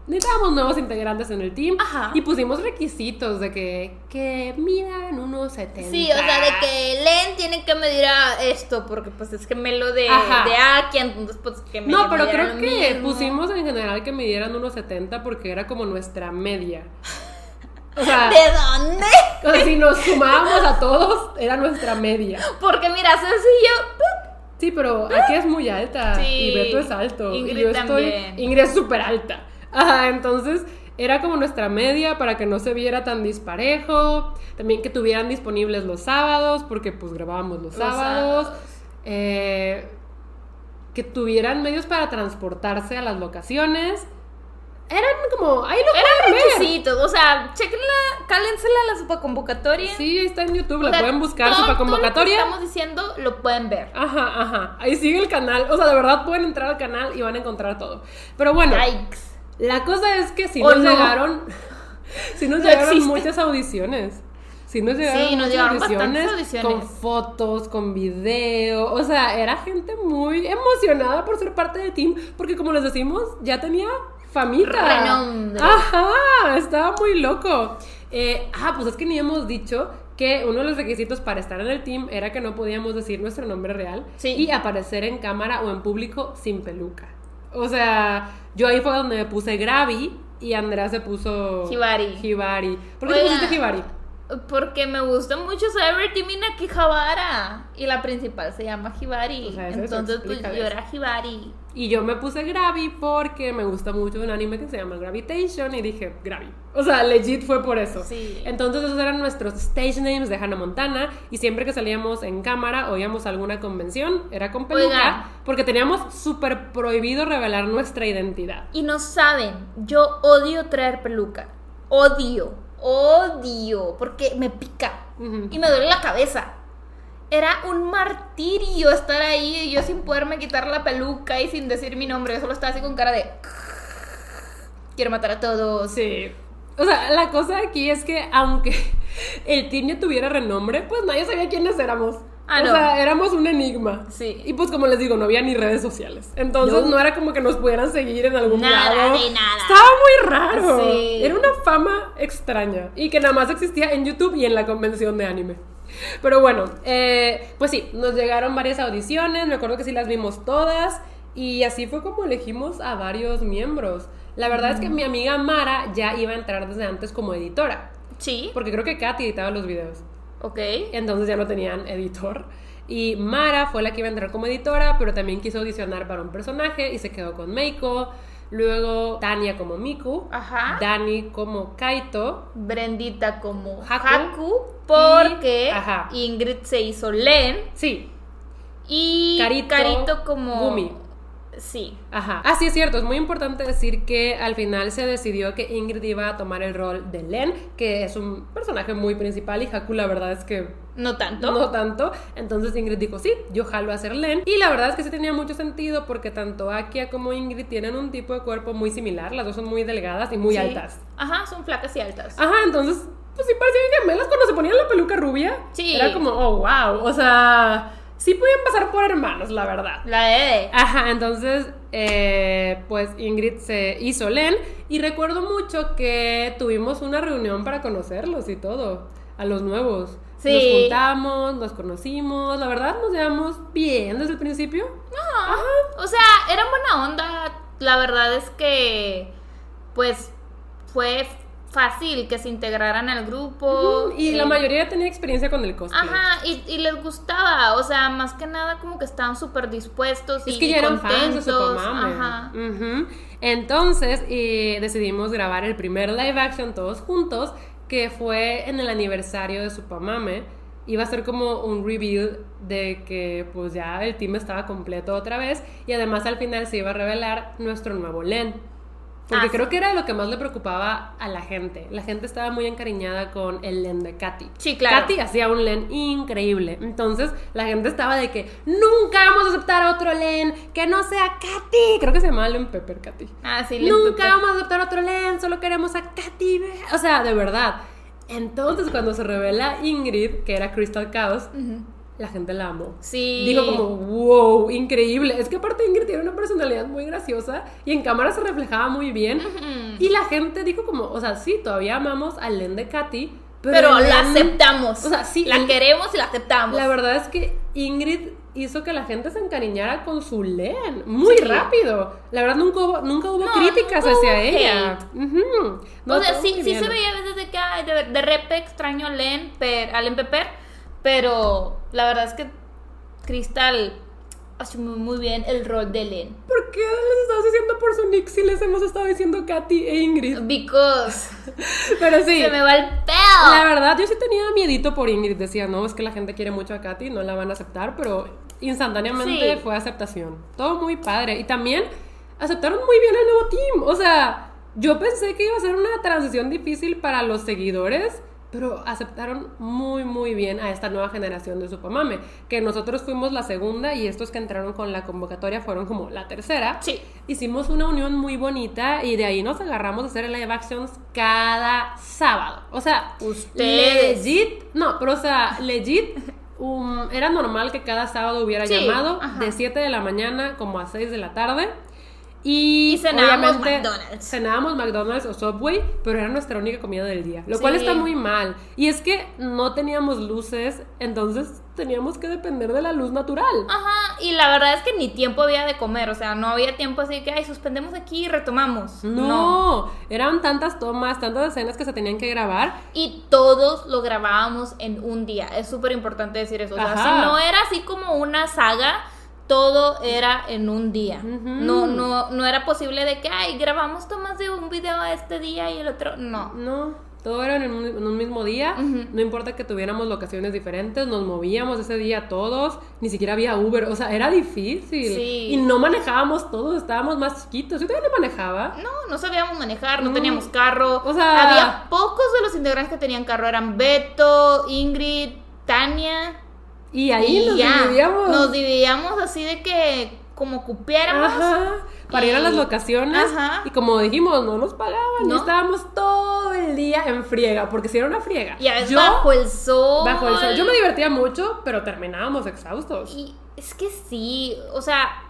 Necesitábamos nuevos integrantes en el team. Ajá. Y pusimos requisitos de que, que midan unos 70. Sí, o sea, de que Len tiene que medir a esto, porque pues es gemelo de, Ajá. de Aki, entonces pues que me No, pero creo que mismo. pusimos en general que midieran unos 70 porque era como nuestra media. O sea, ¿De dónde? o sea, si nos sumábamos a todos, era nuestra media. Porque mira, sencillo. Sí, pero aquí es muy alta Sí. y Beto es alto. Ingrid y yo estoy. también. Ingrid es súper alta. Ajá, entonces era como nuestra media para que no se viera tan disparejo. También que tuvieran disponibles los sábados, porque pues grabábamos los, Los sábados. sábados. Eh, que tuvieran medios para transportarse a las locaciones. Eran como. Ahí lo Eran ver. requisitos, o sea, chequenla, cálensela la superconvocatoria. Sí, está en YouTube, la pueden buscar, todo- su todo lo que estamos diciendo lo pueden ver. Ajá, ajá. Ahí sigue el canal. O sea, de verdad pueden entrar al canal y van a encontrar todo. Pero bueno, Yikes. La cosa es que si ¿O nos no? llegaron. Si nos No llegaron existe. muchas audiciones. Si nos llegaron Sí, nos muchas llegaron audiciones, con fotos, con video. O sea, era gente muy emocionada por ser parte del team. Porque como les decimos, ya tenía famita. Renombre. Ajá, estaba muy loco. Eh, ah, pues es que ni hemos dicho que uno de los requisitos para estar en el team era que no podíamos decir nuestro nombre real Sí. y aparecer en cámara o en público sin peluca. O sea, yo ahí fue donde me puse Gravi y Andrea se puso Hibari. Hibari. ¿Por qué te pusiste Hibari? Porque me gusta mucho Celebrity Mina Kihabara. Y la principal se llama Hibari. O sea, Entonces, pues yo era Hibari. Y yo me puse Gravi porque me gusta mucho un anime que se llama Gravitation y dije Gravi. O sea, legit fue por eso. Sí. Entonces esos eran nuestros stage names de Hannah Montana y siempre que salíamos en cámara o íbamos a alguna convención era con peluca Oigan. porque teníamos súper prohibido revelar nuestra identidad. Y no saben, yo odio traer peluca. Odio. Odio. Porque me pica. Y me duele la cabeza. Era un martirio estar ahí y yo sin poderme quitar la peluca y sin decir mi nombre. Yo solo estaba así con cara de. Quiero matar a todos. Sí. O sea, la cosa aquí es que aunque el team ya tuviera renombre, pues nadie sabía quiénes éramos. Ah, o no. sea, éramos un enigma. Sí. Y pues como les digo, no había ni redes sociales. Entonces No. no, era como que nos pudieran seguir en algún Nada lado. de nada. Estaba muy raro. Sí. Era una fama extraña. Y que nada más existía en YouTube y en la convención de anime. Pero bueno, eh, pues sí, nos llegaron varias audiciones. Me acuerdo que sí las vimos todas. Y así fue como elegimos a varios miembros. La verdad es que mi amiga Mara ya iba a entrar desde antes como editora. Sí. Porque creo que Katy editaba los videos. Ok. Entonces ya no tenían editor. Y Mara fue la que iba a entrar como editora, pero también quiso audicionar para un personaje y se quedó con Meiko. Luego Tania como Miku. Ajá. Dani como Kaito. Brendita como Haku. Haku. porque Y- ajá. Ingrid se hizo Len. Sí, Y Carito, Carito, como. Gumi. Sí. ajá. Ah, sí, es cierto. Es muy importante decir que al final se decidió que Ingrid iba a tomar el rol de Len, que es un personaje muy principal y Haku la verdad es que No tanto. No tanto. Entonces Ingrid dijo, sí, yo jalo a ser Len. Y la verdad es que sí tenía mucho sentido porque tanto Akia como Ingrid tienen un tipo de cuerpo muy similar. Las dos son muy delgadas y muy Sí. altas. Ajá, son flacas y altas. Ajá, entonces, pues sí parecían gemelas cuando se ponían la peluca rubia. Sí. Era como, oh, wow. O sea, sí podían pasar por hermanos, la verdad. La de. Ajá, entonces, eh, pues Ingrid se hizo Len y recuerdo mucho que tuvimos una reunión para conocerlos y todo, a los nuevos. Sí. Nos juntamos, nos conocimos, la verdad nos llevamos bien desde el principio. No. O sea, eran buena onda. La verdad es que. Pues. Fue fácil que se integraran al grupo. Y la eh, mayoría tenía experiencia con el cosplay. Ajá, y, y les gustaba, o sea, más que nada como que estaban súper dispuestos y Es que ya eran fans de contentos. Ajá. Ujú. Entonces eh, decidimos grabar el primer live action todos juntos, que fue en el aniversario de Supermame. Iba a ser como un reveal de que pues ya el team estaba completo otra vez y además al final se iba a revelar nuestro nuevo Len. Porque Ah, creo sí. que era lo que más le preocupaba a la gente. La gente estaba muy encariñada con el Len de Katy. Sí, claro. Katy hacía un Len increíble. Entonces la gente estaba de que nunca vamos a aceptar otro Len que no sea Katy. Creo que se llamaba Len Pepper Katy. Ah, sí, les Nunca vamos a aceptar otro Len, solo queremos a Katy. O sea, de verdad. Entonces cuando se revela Ingrid, que era Crystal Chaos, Ujú. La gente la amó. Sí. Dijo como, wow, increíble. Es que aparte Ingrid tiene una personalidad muy graciosa y en cámara se reflejaba muy bien. Y la gente dijo como, o sea, sí, todavía amamos a Len de Katy, pero, Pero la aceptamos. O sea, sí, La queremos y la aceptamos. La verdad es que Ingrid hizo que la gente se encariñara con su Len muy Sí. rápido. La verdad nunca hubo, nunca hubo No, críticas nunca hacia hubo ella. hate. Ujú. No, o sea, sí, se veía a veces de que ay, de, de repe extraño Len, per, a Len Pepper, pero la verdad es que Crystal asumió muy bien el rol de Len. ¿Por qué les estás diciendo por su nick si les hemos estado diciendo Katy e Ingrid? Because Pero sí. se me va el La pelo. verdad, yo sí tenía miedito por Ingrid. Decía, no, es que la gente quiere mucho a Katy, no la van a aceptar, pero instantáneamente Sí. fue aceptación. Todo muy padre. Y también aceptaron muy bien el nuevo team. O sea, yo pensé que iba a ser una transición difícil para los seguidores, pero aceptaron muy, muy bien a esta nueva generación de Supamame. Que nosotros fuimos la segunda y estos que entraron con la convocatoria fueron como la tercera. Sí. Hicimos una unión muy bonita y de ahí nos agarramos a hacer live actions cada sábado. O sea, Ustedes. legit, no, pero o sea, legit, um, era normal que cada sábado hubiera Sí, llamado ajá. de 7 de la mañana como a 6 de la tarde. Y, Y cenábamos McDonald's. Cenábamos McDonald's o Subway, pero era nuestra única comida del día. Lo cual está muy mal. Y es que no teníamos luces, entonces teníamos que depender de la luz natural. Ajá, y la verdad es que ni tiempo había de comer, o sea, no había tiempo así que, ay, suspendemos aquí y retomamos. No, eran tantas tomas, tantas escenas que se tenían que grabar. Y todos lo grabábamos en un día. Es súper importante decir eso. O sea, Ajá. si no era así como una saga, todo era en un día. No, no, no era posible de que, ay, grabamos tomas de un video este día y el otro. No. No, todo era en un, en un mismo día. No importa que tuviéramos locaciones diferentes, nos movíamos ese día todos. Ni siquiera había Uber, o sea, era difícil. Sí. Y no manejábamos todos, estábamos más chiquitos. Yo todavía no manejaba. No, no sabíamos manejar, no No. teníamos carro. O sea- había pocos de los integrantes que tenían carro. Eran Beto, Ingrid, Tania. Y ahí y nos ya. dividíamos. Nos dividíamos así de que como cupiéramos. Ajá, para ir a Y- las locaciones. Ajá. Y como dijimos, no nos pagaban. Y No. estábamos todo el día en friega, porque si era una friega. Y a veces Yo, bajo el sol. bajo el sol. Yo me divertía mucho, pero terminábamos exhaustos. Y es que sí, o sea,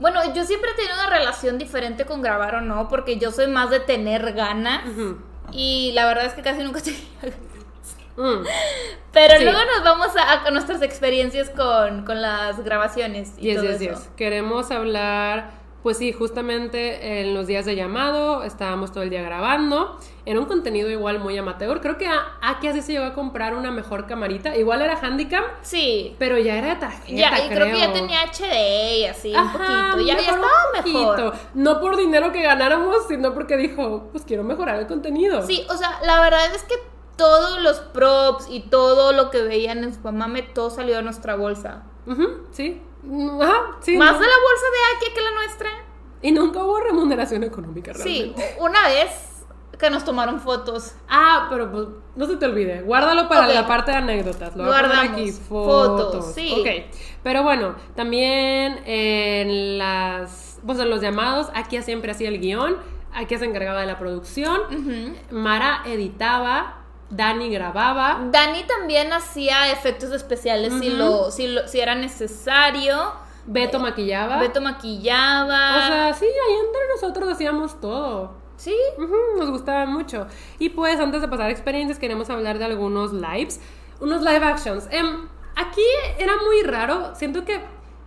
bueno, yo siempre he tenido una relación diferente con grabar o no, porque yo soy más de tener ganas. Y la verdad es que casi nunca tenía ganas. Mm. Pero Sí. luego nos vamos a, a nuestras experiencias con, con las grabaciones y Yes, todo yes, eso. yes. Queremos hablar, pues sí, justamente en los días de llamado, estábamos todo el día grabando. Era un contenido igual muy amateur. Creo que a- Aki así se llegó a comprar una mejor camarita. Igual era Handicam, Sí. pero ya era de tarjeta. Ya, y creo que ya tenía HD y así, un poquito. Ya, ya mejoró estaba un mejor. No por dinero que ganáramos, sino porque dijo, pues quiero mejorar el contenido. Sí, o sea, la verdad es que todos los props y todo lo que veían en Spamame, todo salió de nuestra bolsa. Sí. Mm, Ajá, sí. Más ¿no? de la bolsa de Aki que la nuestra. Y nunca hubo remuneración económica Sí, realmente. una vez que nos tomaron fotos. Ah, pero pues no se te olvide. Guárdalo para la parte de anécdotas. Lo Guardamos. aquí. Fotos, Fotos. sí. Ok. Pero bueno, también en las. Pues en los llamados, aquí siempre hacía el guion. Aquí se encargaba de la producción. Ujú. Mara editaba. Dani grababa. Dani también hacía efectos especiales si, lo, si, lo- si era necesario. Beto maquillaba. Beto maquillaba. O sea, sí, ahí entre nosotros hacíamos todo. sí. Nos gustaba mucho. Y pues antes de pasar a experiencias, queremos hablar de algunos lives, unos live actions. Em, aquí era muy raro, siento que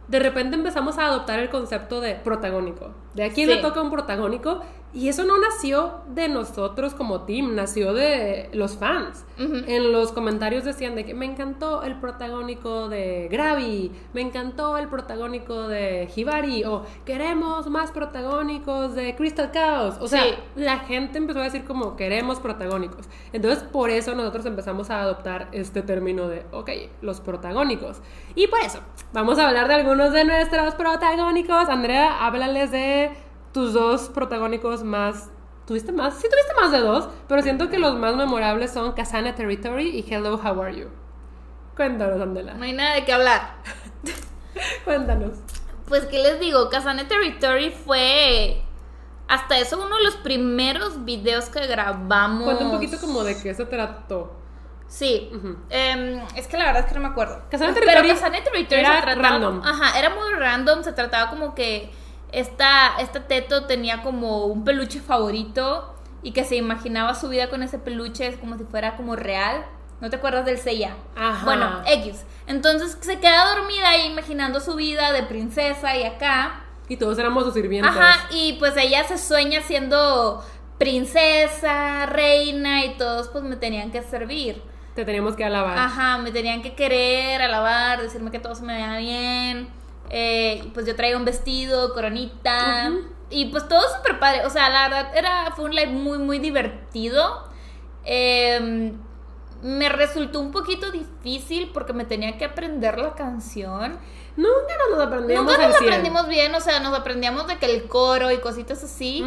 de repente empezamos a adoptar el concepto de protagónico. De aquí Sí. le toca un protagónico. Y eso no nació de nosotros como team, nació de los fans. En los comentarios decían de que me encantó el protagónico de Gravi, me encantó el protagónico de Hibari, o queremos más protagónicos de Crystal Chaos. O sea, Sí. la gente empezó a decir como queremos protagónicos. Entonces, por eso nosotros empezamos a adoptar este término de, ok, los protagónicos. Y por eso, vamos a hablar de algunos de nuestros protagónicos. Andrea, háblales de tus dos protagónicos más... ¿Tuviste más? Sí, tuviste más de dos, pero siento que los más memorables son Kasana Territory y Hello, How Are You. Cuéntanos, Andela. No hay nada de qué hablar. Cuéntanos. Pues, ¿qué les digo? Kazane Territory fue. Hasta eso, uno de los primeros videos que grabamos. Cuenta un poquito como de qué se trató. Sí. Em, es que la verdad es que no me acuerdo. Casane Pero Territory Casane Territory era se trataba random. ajá, era muy random. Se trataba como que esta, esta Teto tenía como un peluche favorito y que se imaginaba su vida con ese peluche es como si fuera como real. ¿No te acuerdas del Seiya? Ajá. Bueno, X. Entonces se queda dormida ahí imaginando su vida de princesa y acá. Y todos éramos sus sirvientes. Ajá, y pues ella se sueña siendo princesa, reina y todos pues me tenían que servir. Te teníamos que alabar. Ajá, me tenían que querer, alabar, decirme que todo se me veía bien. Eh, pues yo traía un vestido, coronita. Y pues todo súper padre. O sea, la verdad, era, fue un live muy, muy divertido. Eh, me resultó un poquito difícil porque me tenía que aprender la canción. Nunca nos lo aprendíamos Nunca nos 100. aprendimos bien, o sea, nos aprendíamos de que el coro y cositas así.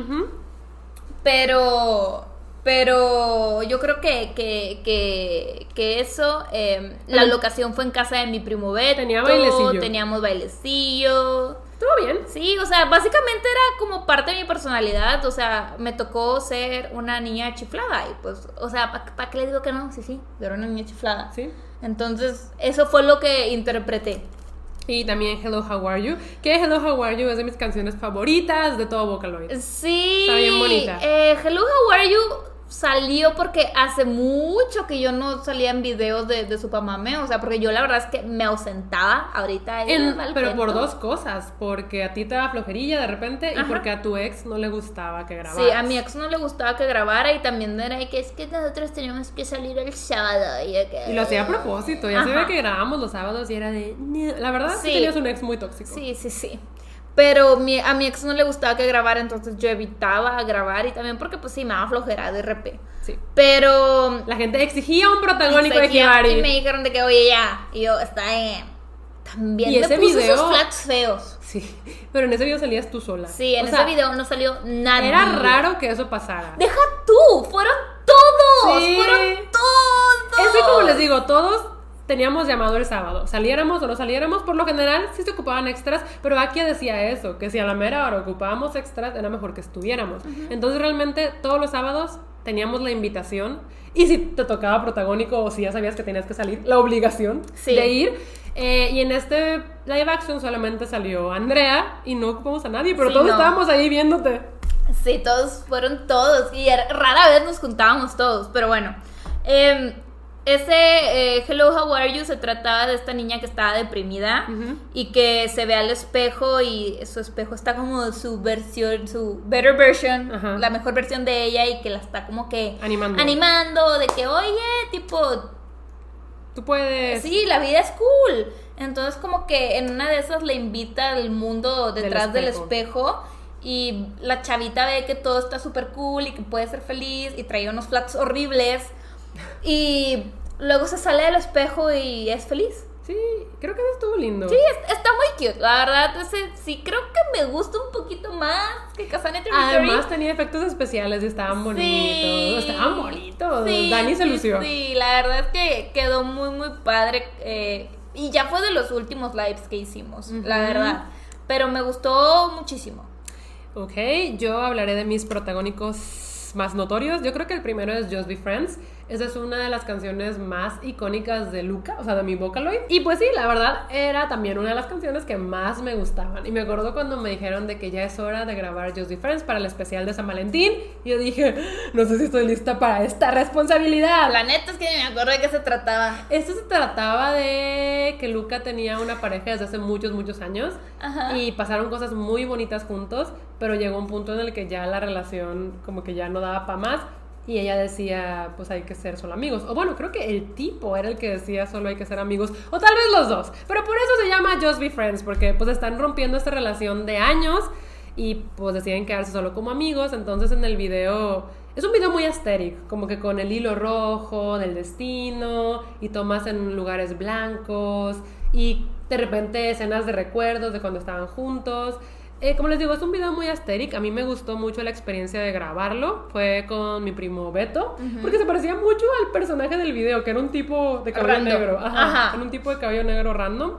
Pero, pero yo creo que, que, que, que eso, eh, la locación fue en casa de mi primo Beto. Tenía bailecillo. Teníamos bailecillo. Estuvo bien. Sí, o sea, básicamente era como parte de mi personalidad. O sea, me tocó ser una niña chiflada. Y pues, o sea, ¿para qué le digo que no? Sí, sí, yo era una niña chiflada. Sí. Entonces, eso fue lo que interpreté. Y también Hello How Are You, que Hello How Are You es de mis canciones favoritas de todo Vocaloid. Sí. Está bien bonita. Eh, Hello, How Are You salió porque hace mucho que yo no salía en videos de, de Supamame. O sea, porque yo la verdad es que me ausentaba ahorita. En- pero por dos cosas, porque a ti te daba flojerilla de repente y porque a tu ex no le gustaba que grabaras. Sí, a mi ex no le gustaba que grabara y también era que es que nosotros teníamos que salir el sábado. Y, de que- Y lo hacía a propósito, ya se ve que grabábamos los sábados y era de... La verdad sí. Sí. tenías un ex muy tóxico. Sí, sí, sí. Pero mi- a mi ex no le gustaba que grabara, entonces yo evitaba grabar y también porque pues sí me daba flojera de RP. Sí. Pero La gente exigía un protagónico de Hibari. Y me dijeron de que, oye, ya. Y yo, está bien. También Y me ese puso video- esos flats feos. Sí, pero en ese video salías tú sola. Sí, en O ese sea, video no salió nada. Era raro que eso pasara. Deja tú, fueron todos. Sí. Fueron todos. Es que como les digo, todos teníamos llamado el sábado. Saliéramos o no saliéramos, por lo general sí se ocupaban extras, pero Akia decía eso, que si a la mera hora ocupábamos extras, era mejor que estuviéramos. Entonces realmente todos los sábados teníamos la invitación y si te tocaba protagónico o si ya sabías que tenías que salir, la obligación Sí. de ir. Eh, y en este live action solamente salió Andrea y no ocupamos a nadie, pero Sí, todos no. estábamos ahí viéndote. Sí, todos fueron todos. Y rara vez nos juntábamos todos. Pero bueno. em, ese eh, Hello, How Are You se trataba de esta niña que estaba deprimida y que se ve al espejo y su espejo está como su versión, su better version, la mejor versión de ella y que la está como que Animando. animando de que, oye, tipo, Tú puedes... sí, la vida es cool. Entonces como que en una de esas le invita al mundo detrás del espejo. espejo. y la chavita ve que todo está súper cool y que puede ser feliz y trae unos flats horribles y luego se sale del espejo y es feliz. Sí, creo que eso estuvo lindo. Sí, es- está muy cute. La verdad, ese sí creo que me gusta un poquito más que Territory. Además tenía efectos especiales y estaban bonitos. Sí. Estaban bonitos. Sí, Dani se sí, lució. Sí, la verdad es que quedó muy, muy padre. eh, y ya fue de los últimos lives que hicimos, la Ujú. verdad. Pero me gustó muchísimo. Ok, yo hablaré de mis protagónicos más notorios. Yo creo que el primero es Just Be Friends. Esa es una de las canciones más icónicas de Luca, o sea, de mi Vocaloid. Y pues sí, la verdad era también una de las canciones que más me gustaban. Y me acuerdo cuando me dijeron de que ya es hora de grabar Just Friends para el especial de San Valentín. Y yo dije, no sé si estoy lista para esta responsabilidad. La neta es que ni me acuerdo de qué se trataba. Esto se trataba de que Luca tenía una pareja desde hace muchos, muchos años Ajá. y pasaron cosas muy bonitas juntos, pero llegó un punto en el que ya la relación como que ya no daba para más y ella decía, pues hay que ser solo amigos. O bueno, creo que el tipo era el que decía solo hay que ser amigos, o tal vez los dos, pero por eso se llama Just Be Friends, porque pues están rompiendo esta relación de años y pues deciden quedarse solo como amigos, entonces en el video... Es un video muy aesthetic, como que con el hilo rojo del destino y tomas en lugares blancos y de repente escenas de recuerdos de cuando estaban juntos. Eh, como les digo, es un video muy aesthetic. A mí me gustó mucho la experiencia de grabarlo. Fue con mi primo Beto, porque se parecía mucho al personaje del video, que era un tipo de cabello Random. negro. Ajá, Ajá. Era un tipo de cabello negro random.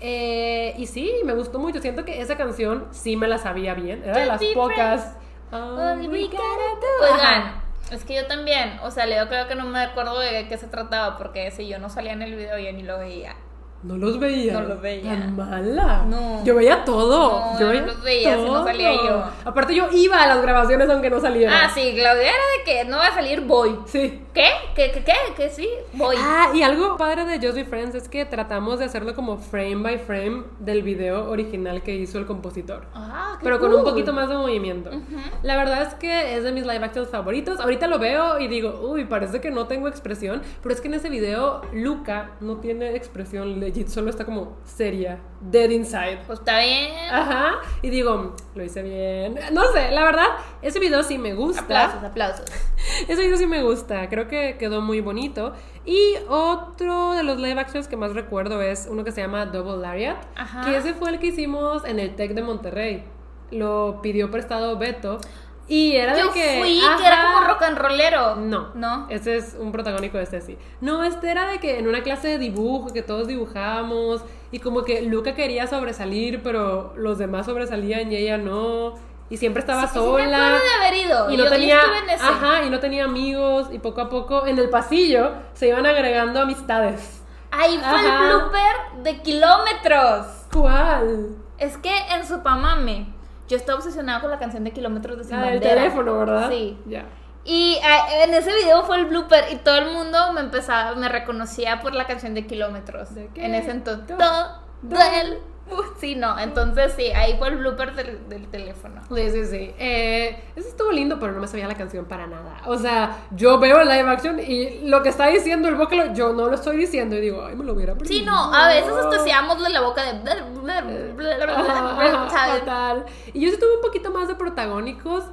Eh, y sí, me gustó mucho. Siento que esa canción sí me la sabía bien. Era de las pocas. Do. Oigan. Es que yo también, o sea, yo creo que no me acuerdo de qué se trataba, porque si yo no salía en el video, yo ni lo veía. No los veía. No los veía. Tan mala. No. Yo veía todo. No, yo no los veía, si no salía yo. Aparte, yo iba a las grabaciones aunque no saliera. Ah, sí, Claudia era de que no va a salir, voy. Sí. ¿Qué? ¿Qué? ¿Qué? ¿Qué? ¿Qué? Sí, voy. Ah, y algo padre de Just Be Friends es que tratamos de hacerlo como frame by frame del video original que hizo el compositor. Ah, qué Pero con un poquito más de movimiento. La verdad es que es de mis live actions favoritos. Ahorita lo veo y digo, uy, parece que no tengo expresión. Pero es que en ese video, Luca no tiene expresión solo está como seria, dead inside. Pues está bien. Ajá. Y digo, lo hice bien. No sé, la verdad, ese video sí me gusta. Aplausos, aplausos. Ese video sí me gusta, creo que quedó muy bonito. Y otro de los live actions que más recuerdo es uno que se llama Double Lariat, Ajá. que ese fue el que hicimos en el TEC de Monterrey. Lo pidió prestado Beto. Y era Yo de que. fui, que era ajá. como rock No, No. Ese es un protagónico de Ceci. No, este era de que en una clase de dibujo que todos dibujábamos y como que Luca quería sobresalir, pero los demás sobresalían y ella no. Y siempre estaba Sí, sí me sola. de haber ido. Y no Yo- tenía, estuve en ese. ajá, y no tenía amigos y poco a poco en el pasillo se iban agregando amistades. Ahí fue Ajá. el blooper de kilómetros. ¿Cuál? Es que en Supamame yo estaba obsesionada con la canción de kilómetros de Sin del Bandera. teléfono, ¿verdad? Sí. Ya. Y ah, en ese video fue el blooper y todo el mundo me empezaba, me reconocía por la canción de kilómetros. ¿De? En ese entonces. Do-. Uh, Sí, no. Entonces sí, ahí fue el blooper del, del teléfono. Sí, sí, sí. Eh, ese estuvo lindo, pero no me sabía la canción para nada. O sea, yo veo el live action y lo que está diciendo el vocalo, yo no lo estoy diciendo y digo, ay, me lo hubiera aprendido. Sí, no, a veces hasta hacíamos la boca de. Fatal. Y yo sí tuve un poquito más de protagónicos,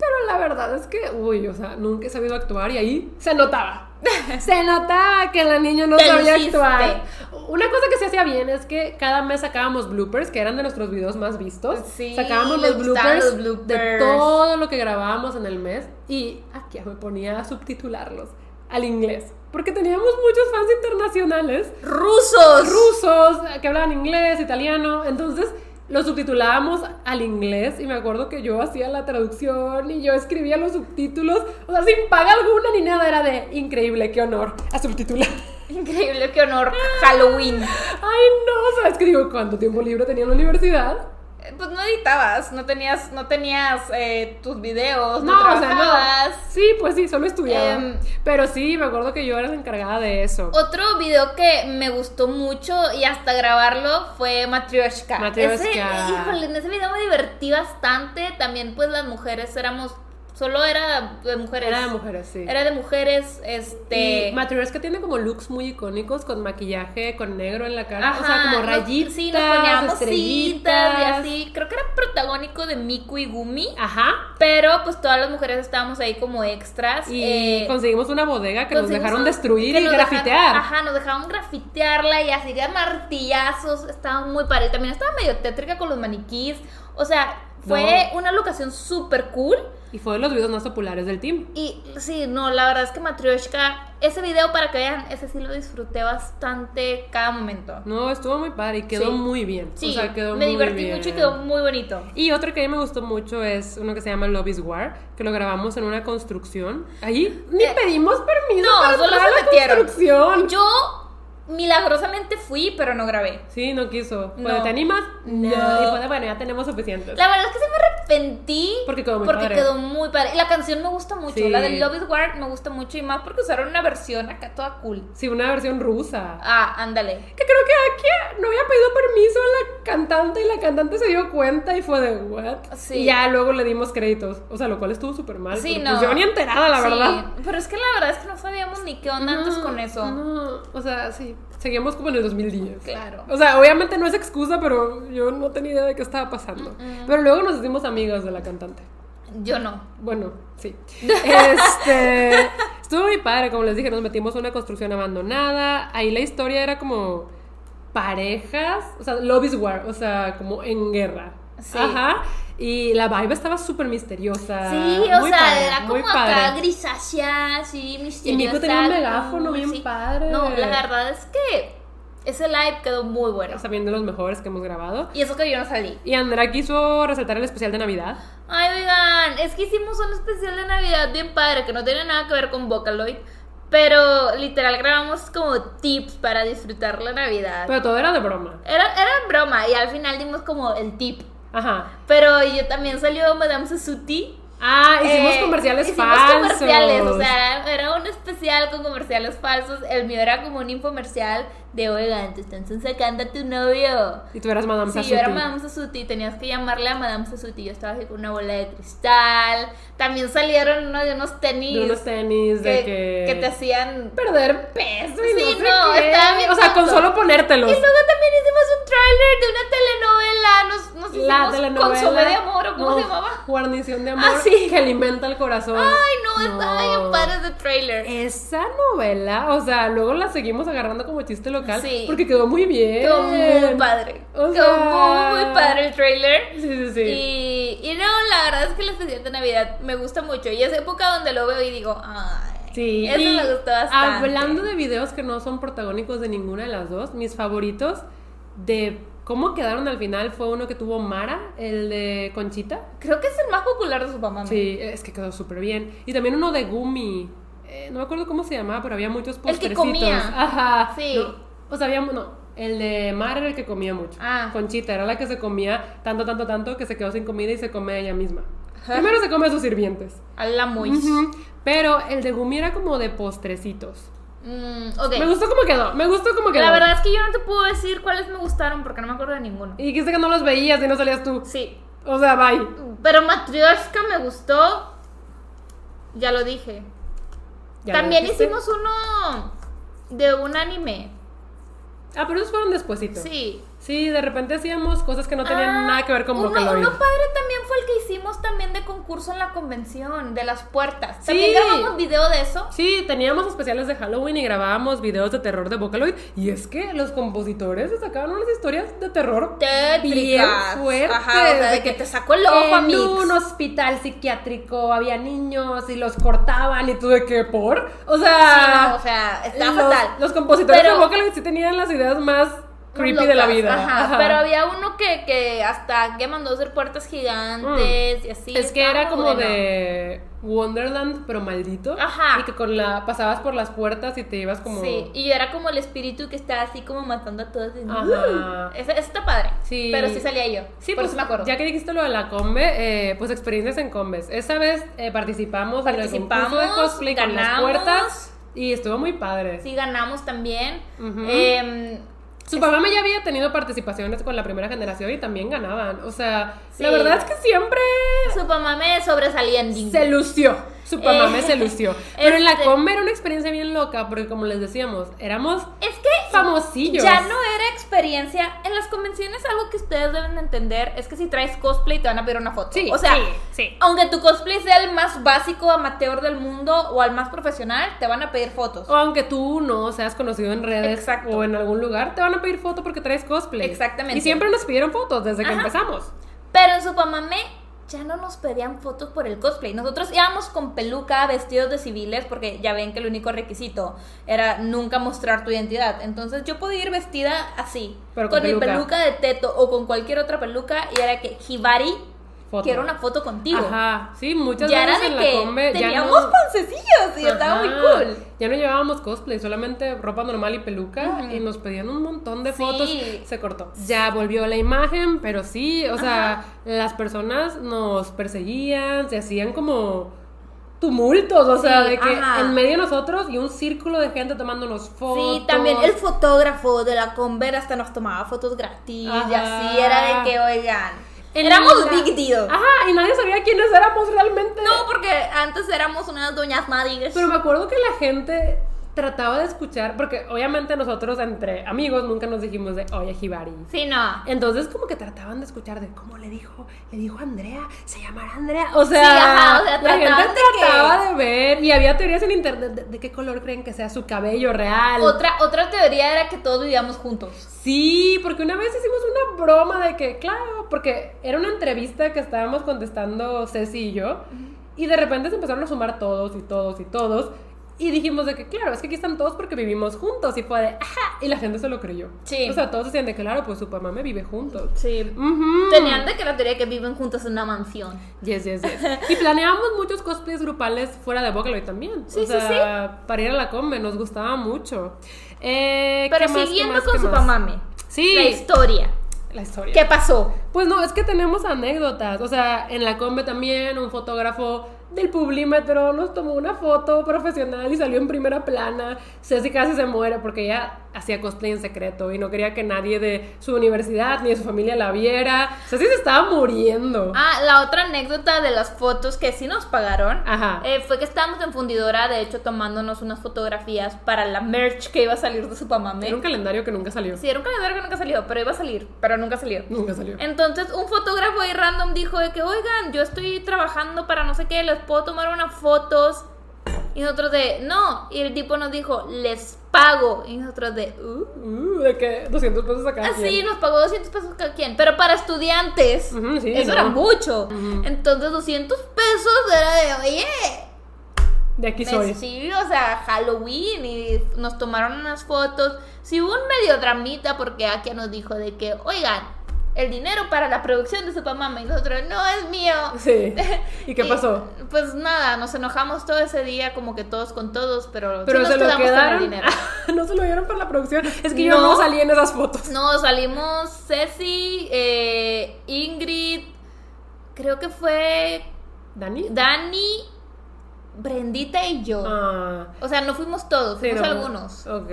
pero la verdad es que, uy, o sea, nunca he sabido actuar y ahí se notaba. Se notaba que la niña no sabía luciste. actuar. Una cosa que se hacía bien es que cada mes sacábamos bloopers, que eran de nuestros videos más vistos. Sí, sacábamos los bloopers, los de bloopers. todo lo que grabábamos en el mes y aquí me ponía a subtitularlos al inglés. Porque teníamos muchos fans internacionales ¡Rusos! rusos que hablaban inglés, italiano, entonces lo subtitulábamos al inglés y me acuerdo que yo hacía la traducción y yo escribía los subtítulos, o sea, sin paga alguna ni nada, era de increíble, qué honor a subtitular. Increíble, qué honor. Halloween. Ay, no, ¿sabes qué digo? ¿Cuánto tiempo libre tenía en la universidad? Eh, Pues no editabas, no tenías, no tenías eh, tus videos, no, No, o sea, trabajabas. no. Sí, pues sí, solo estudiaba. Em, Pero sí, me acuerdo que yo era la encargada de eso. Otro video que me gustó mucho y hasta grabarlo fue Matryoshka. Matryoshka. Ese, híjole, en ese video me divertí bastante. También pues las mujeres éramos, solo era de mujeres. Era de mujeres, sí. Era de mujeres, este... Y Matryoshka tiene como looks muy icónicos con maquillaje, con negro en la cara, o sea, Ajá, como rayitas, sí, nos poníamos estrellitas y así. Creo que era protagónico de Miku y Gumi. Ajá. Pero pues todas las mujeres estábamos ahí como extras. Y eh, conseguimos una bodega que nos dejaron un- destruir que y grafitear. dejaron- ajá, nos dejaron grafitearla y así de martillazos. Estaba muy padre. También estaba medio tétrica con los maniquís. O sea, fue No. una locación súper cool. Y fue de los videos más populares del team. Y sí, no, la verdad es que Matryoshka, ese video para que vean, ese sí lo disfruté bastante cada momento. No, estuvo muy padre y quedó Sí. muy bien. Sí, o sea, quedó me muy divertí bien. mucho y quedó muy bonito. Y otro que a mí me gustó mucho es uno que se llama Love is War, que lo grabamos en una construcción. Ahí ni Eh, pedimos permiso no, para solo entrar se a la metieron. construcción. Yo milagrosamente fui, pero no grabé. Sí, no quiso. Fue, No. ¿Te animas? No. Y de, bueno, ya tenemos suficientes. La verdad es que sí me arrepentí. Porque quedó muy porque padre. quedó muy padre. Y la canción me gusta mucho. Sí. La de Love is War me gusta mucho y más porque usaron una versión acá toda cool. Sí, una versión rusa. Ah, ándale. Que creo que aquí no había pedido permiso a la cantante y la cantante se dio cuenta y fue de, ¿what? Sí. Y ya luego le dimos créditos. O sea, lo cual estuvo súper mal. Sí, no. Pues yo ni enterada, la Sí, verdad. Pero es que la verdad es que no sabíamos ni qué onda antes con eso. No, o sea, sí. Seguíamos como en el 2010. Claro. O sea, obviamente no es excusa, pero yo no tenía idea de qué estaba pasando. Pero luego nos hicimos amigas de la cantante. Yo no. Bueno, sí. Este. estuvo muy padre, como les dije, nos metimos a una construcción abandonada. Ahí la historia era como parejas, o sea, love is war, o sea, como en guerra. Sí. Ajá. Y la vibe estaba súper misteriosa. Sí, o Muy sea, padre, era como acá padre. grisácea, así, misteriosa. Miku tenía un megáfono bien padre. No, la verdad es que Ese live quedó muy bueno. Es también de los mejores que hemos grabado. Y eso que yo no salí. Y Andrea quiso resaltar el especial de Navidad. Ay, oigan, es que hicimos un especial de Navidad bien padre que no tiene nada que ver con Vocaloid. Pero literal grabamos como tips para disfrutar la Navidad. Pero todo era de broma. Era, era broma y al final dimos como el tip. Ajá. Pero yo también salió Madame Sasuti. Ah, hicimos Eh, comerciales hicimos falsos. comerciales, o sea, era, era un especial con comerciales falsos. El mío era como un infomercial de, oigan, te están sacando a tu novio. Y tú eras Madame Sí, Sasuti. yo era Madame Sasuti, tenías que llamarle a Madame Sasuti. Yo estaba así con una bola de cristal. También salieron uno de unos tenis. De unos tenis de que, que... que te hacían. Perder peso y Sí, no no, estaba bien O sea, con solo ponértelos. Y luego también hicimos un tráiler de una telenovela. Nos, nos La telenovela. De amor, ¿o cómo no, se llamaba? Guarnición de amor. Ah, sí. Que alimenta el corazón. Ay, no, estaba bien padre ese tráiler. Esa novela, o sea, luego la seguimos agarrando como chiste local. Sí. Porque quedó muy bien. Quedó muy padre. O Quedó muy, muy padre el trailer. Sí, sí, sí. Y, y no, la verdad es que el especial de Navidad me gusta mucho. Y es época donde lo veo y digo, ay. Sí, Eso y me gustó bastante. Hablando de videos que no son protagónicos de ninguna de las dos, mis favoritos de cómo quedaron al final fue uno que tuvo Mara, el de Conchita. Creo que es el más popular de su mamá. Sí, es que quedó súper bien. Y también uno de Gumi. Eh, no me acuerdo cómo se llamaba, pero había muchos El que postrecitos. comía. Ajá. Sí. No, o sea, había. No, el de Mara era el que comía mucho. Ah. Conchita era la que se comía tanto, tanto, tanto que se quedó sin comida y se come ella misma. Ajá. Primero se come a sus sirvientes. A la muy. Pero el de Gumi era como de postrecitos. Mm. Me gustó cómo quedó, me gustó cómo quedó. La verdad es que yo no te puedo decir cuáles me gustaron porque no me acuerdo de ninguno. Y dijiste que no los veías y no salías tú. Sí. O sea, bye. Pero Matryoshka me gustó. Ya lo dije. ¿Ya lo También hicimos uno de un anime. Ah, pero esos fueron despuesitos. Sí. Sí, de repente hacíamos cosas que no tenían Ah, nada que ver con uno, uno padre también fue el que hicimos también de concurso en la convención, de las puertas. Sí. También grabamos video de eso. Sí, teníamos especiales de Halloween y grabábamos videos de terror de Vocaloid. Y es que los compositores se sacaban unas historias de terror bien Tétricas. fuertes. Ajá, o sea, de que te sacó el ojo, en un hospital psiquiátrico había niños y los cortaban y tú de qué por. O sea, Sí, no, o sea, está fatal. los compositores Pero- de Vocaloid sí tenían las ideas más creepy Locas, de la vida. Ajá, Ajá. Pero había uno que, que hasta que mandó hacer puertas gigantes y así. Es que era como bueno. de Wonderland, pero maldito. Ajá. Y que con la pasabas por las puertas y te ibas como. Sí, y era como el espíritu que estaba así como matando a todos. y- Ajá. Ese, ese está padre. Sí. Pero sí salía yo. Sí, por pues eso me acuerdo. ya que dijiste lo de la combe, eh, pues experiencias en combes. Esa vez eh, participamos, en el Participamos, de cosplay con las ganamos. puertas y estuvo muy padre. Sí, ganamos también. Em, Su mamá ya había tenido participaciones con la primera generación y también ganaban. O sea, Sí. la verdad es que siempre su mamá me sobresalía en Disney. se lució. Su Eh, se lució. Pero en la este- combe era una experiencia bien loca porque como les decíamos, éramos Es que famosillos. ya no era experiencia. En las convenciones algo que ustedes deben de entender es que si traes cosplay te van a pedir una foto. Sí, o sea, sí, sí. aunque tu cosplay sea el más básico amateur del mundo o al más profesional, te van a pedir fotos. O aunque tú no seas conocido en redes Exacto. o en algún lugar, te van a pedir foto porque traes cosplay. Exactamente. Y siempre nos pidieron fotos desde que Ajá. empezamos. Pero en Supamame ya no nos pedían fotos por el cosplay. Nosotros íbamos con peluca, vestidos de civiles, porque ya ven que el único requisito era nunca mostrar tu identidad. Entonces yo podía ir vestida así, Pero con con mi peluca. peluca de teto o con cualquier otra peluca, y era que Hibari Foto. quiero una foto contigo. Ajá, sí, muchas Ya era veces de en la que combe teníamos no... pancecillos y estaba muy cool. Ya no llevábamos cosplay, solamente ropa normal y peluca y nos pedían un montón de Sí. fotos. Se cortó. Ya volvió la imagen, pero sí, o sea, las personas nos perseguían, se hacían como tumultos, o sea, de que ajá. en medio de nosotros y un círculo de gente tomándonos fotos. Sí, también el fotógrafo de la Conver hasta nos tomaba fotos gratis y Ajá. así era de que, oigan, éramos la- big deal. Ajá, y nadie sabía quiénes éramos realmente. No, porque antes éramos unas doñas madres. Pero me acuerdo que la gente trataba de escuchar, porque obviamente nosotros entre amigos nunca nos dijimos de, oye, Hibari. Sí, no. Entonces como que trataban de escuchar de cómo le dijo, le dijo Andrea, se llamará Andrea. O sea, Sí, ajá, o sea, la gente de que- trataba de ver y había teorías en internet de, de qué color creen que sea su cabello real. Otra, otra teoría era que todos vivíamos juntos. Sí, porque una vez hicimos una broma de que, claro, porque era una entrevista que estábamos contestando Ceci y yo, y de repente se empezaron a sumar todos y todos y todos, Y dijimos de que, claro, es que aquí están todos porque vivimos juntos. Y fue de, ajá. Y la gente se lo creyó. Sí. O sea, todos decían de que, claro, pues su mamá me vive juntos. Sí. Ujú. Tenían de que la teoría que viven juntos en una mansión. Yes, yes, yes. Y planeamos muchos cosplays grupales fuera de Vocaloid también. Sí, o sí, sea, para ir a la combe, nos gustaba mucho. Eh, Pero ¿qué más, siguiendo qué más, con qué su más? mamame. Sí. La historia. La historia. ¿Qué pasó? Pues no, es que tenemos anécdotas. O sea, en la combe también un fotógrafo del Publímetro nos tomó una foto profesional y salió en primera plana. Ceci casi se muere porque ella hacía cosplay en secreto y no quería que nadie de su universidad ni de su familia la viera. Ceci se estaba muriendo. Ah, la otra anécdota de las fotos que sí nos pagaron Ajá. eh, fue que estábamos en Fundidora, de hecho, tomándonos unas fotografías para la merch que iba a salir de Supamame. Era un calendario que nunca salió. Sí, era un calendario que nunca salió, pero iba a salir, pero nunca salió. Nunca salió. Entonces, un fotógrafo ahí random dijo de que, oigan, yo estoy trabajando para no sé qué, les puedo tomar unas fotos. Y nosotros de, no. Y el tipo nos dijo, les pago. Y nosotros de, uh. Uh, de que 200 pesos acá. Así nos pagó 200 pesos cada quien. Pero para estudiantes, Ujú, sí, eso no. era mucho. Ujú. entonces 200 pesos era de, oye, De aquí me- soy. sí, o sea, Halloween. Y nos tomaron unas fotos. Sí, hubo un medio dramita porque Akia nos dijo de que, oigan, el dinero para la producción de Supamama. Y nosotros, no es mío. Sí. ¿Y qué Y, pasó? Pues nada, nos enojamos todo ese día, como que todos con todos, pero, sí Pero nos se lo quedamos con el quedaron. dinero. no se lo dieron para la producción. Es que yo No. salí en esas fotos. No, salimos Ceci, eh, Ingrid, creo que fue ¿Dani? Dani, Brendita y yo. Ah. O sea, no fuimos todos, sí, fuimos no. algunos. Ok.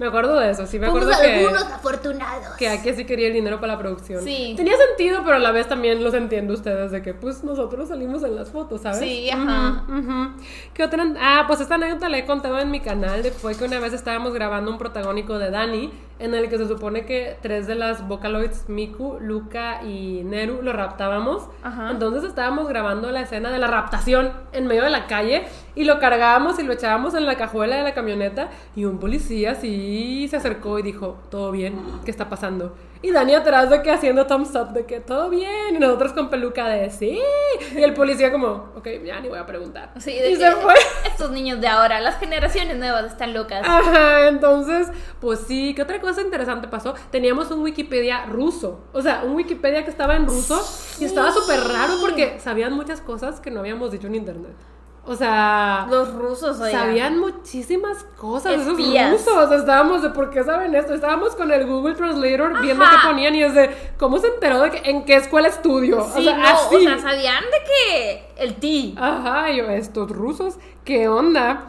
Me acuerdo de eso, sí, me Fuimos acuerdo que. algunos afortunados. Que aquí sí quería el dinero para la producción. Sí. Tenía sentido, pero a la vez también los entiendo ustedes de que, pues, nosotros salimos en las fotos, ¿sabes? Sí, ajá. Ujú. ¿Qué otra? Ah, pues esta anécdota la he contado en mi canal. De, fue que una vez estábamos grabando un protagónico de Dani, en el que se supone que tres de las Vocaloids, Miku, Luca y Neru, lo raptábamos. Ajá. Entonces estábamos grabando la escena de la raptación en medio de la calle y lo cargábamos y lo echábamos en la cajuela de la camioneta y un policía sí se acercó y dijo, todo bien, ¿qué está pasando? Y Dani atrás de que haciendo thumbs up de que todo bien y nosotros con peluca de sí y el policía como, ok, ya ni voy a preguntar. Sí, de y se fue. Estos niños de ahora, las generaciones nuevas están locas. Ajá, entonces, pues sí, ¿qué otra cosa interesante pasó? Teníamos un Wikipedia ruso, o sea, un Wikipedia que estaba en ruso y estaba súper raro porque sabían muchas cosas que no habíamos dicho en internet. O sea, Los rusos, oigan. sabían muchísimas cosas, esos Espías. rusos, estábamos de por qué saben esto, estábamos con el Google Translator viendo qué ponían y es de, ¿cómo se enteró de que, en qué escuela estudio? Sí, o sea, no, así. o sea, sabían de que el ti. Ajá, yo, estos rusos, ¿qué onda?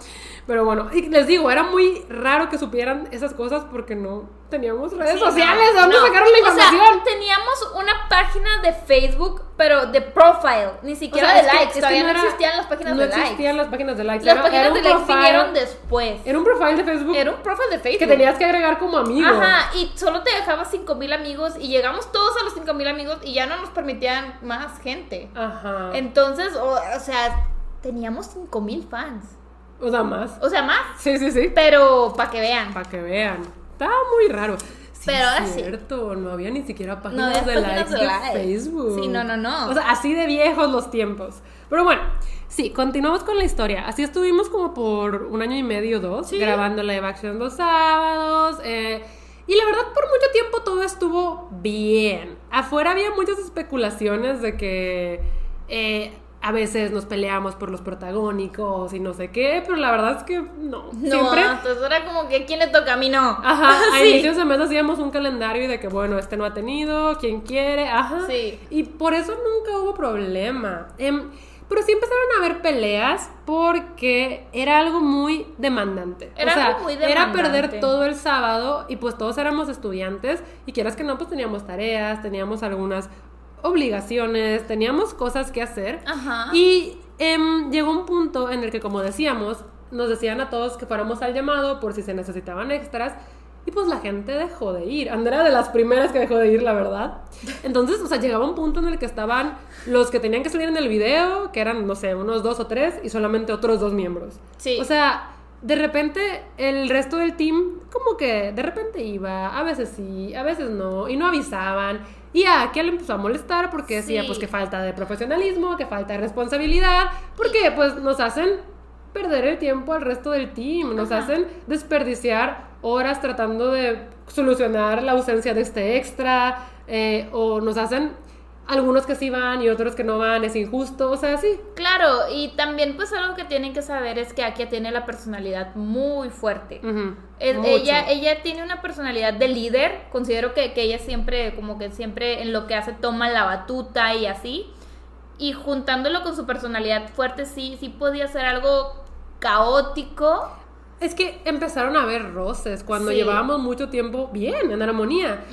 Pero bueno, y les digo, era muy raro que supieran esas cosas porque no teníamos redes Sí, sociales. no, ¿De dónde no. sacaron la O información? sea, teníamos una página de Facebook, pero de profile, ni O siquiera sea, de es que- likes. es que Todavía no, era- existían las páginas no de likes. existían las páginas de likes. Las era, páginas era de likes vinieron después. Era un profile de Facebook Era un profile de Facebook. que tenías que agregar como amigo. Ajá, y solo te dejaba 5000 amigos y llegamos todos a los 5000 amigos y ya no nos permitían más gente. Ajá. Entonces, o, o sea, teníamos 5000 fans. O sea, más. O sea, más. Sí, sí, sí. Pero para que vean. Para que vean. Estaba muy raro. Sí, Pero es ahora sí. cierto, no había ni siquiera páginas de páginas likes de de, likes. Facebook. Sí, no, no, no. O sea, así de viejos los tiempos. Pero bueno, sí, continuamos con la historia. Así estuvimos como por un año y medio, dos, Sí. grabando live action los sábados. eh, y la verdad, por mucho tiempo todo estuvo bien. Afuera había muchas especulaciones de que eh, a veces nos peleamos por los protagónicos y no sé qué, pero la verdad es que no. No, Siempre entonces era como que ¿quién le toca a mí no? Ajá, a inicios de mes hacíamos un calendario y de que, bueno, este no ha tenido, quien quiere, ajá. Sí. Y por eso nunca hubo problema. Em, pero sí empezaron a haber peleas porque era algo muy demandante. Era o sea, algo muy era demandante. perder todo el sábado y pues todos éramos estudiantes y quieras que no, pues teníamos tareas, teníamos algunas obligaciones, teníamos cosas que hacer. Ajá. Y em, llegó un punto en el que, como decíamos, nos decían a todos que fuéramos al llamado por si se necesitaban extras. Y pues la gente dejó de ir. Andrea de las primeras que dejó de ir, la verdad. Entonces, o sea, llegaba un punto en el que estaban los que tenían que salir en el video, que eran, no sé, unos dos o tres, y solamente otros dos miembros. Sí. O sea, de repente el resto del team como que de repente iba, a veces sí, a veces no, y no avisaban. Y a Akia le empezó a molestar porque decía Sí. pues que falta de profesionalismo, que falta de responsabilidad, porque pues nos hacen perder el tiempo al resto del team, nos Ajá. hacen desperdiciar horas tratando de solucionar la ausencia de este extra, eh, o nos hacen algunos que sí van y otros que no van, es injusto, o sea, sí. Claro, y también pues algo que tienen que saber es que Akia tiene la personalidad muy fuerte. Es- ella, ella tiene una personalidad de líder, considero que, que ella siempre, como que siempre en lo que hace toma la batuta y así. Y juntándolo con su personalidad fuerte, sí, sí podía ser algo caótico. Es que empezaron a haber roces cuando Sí. llevábamos mucho tiempo bien, en armonía.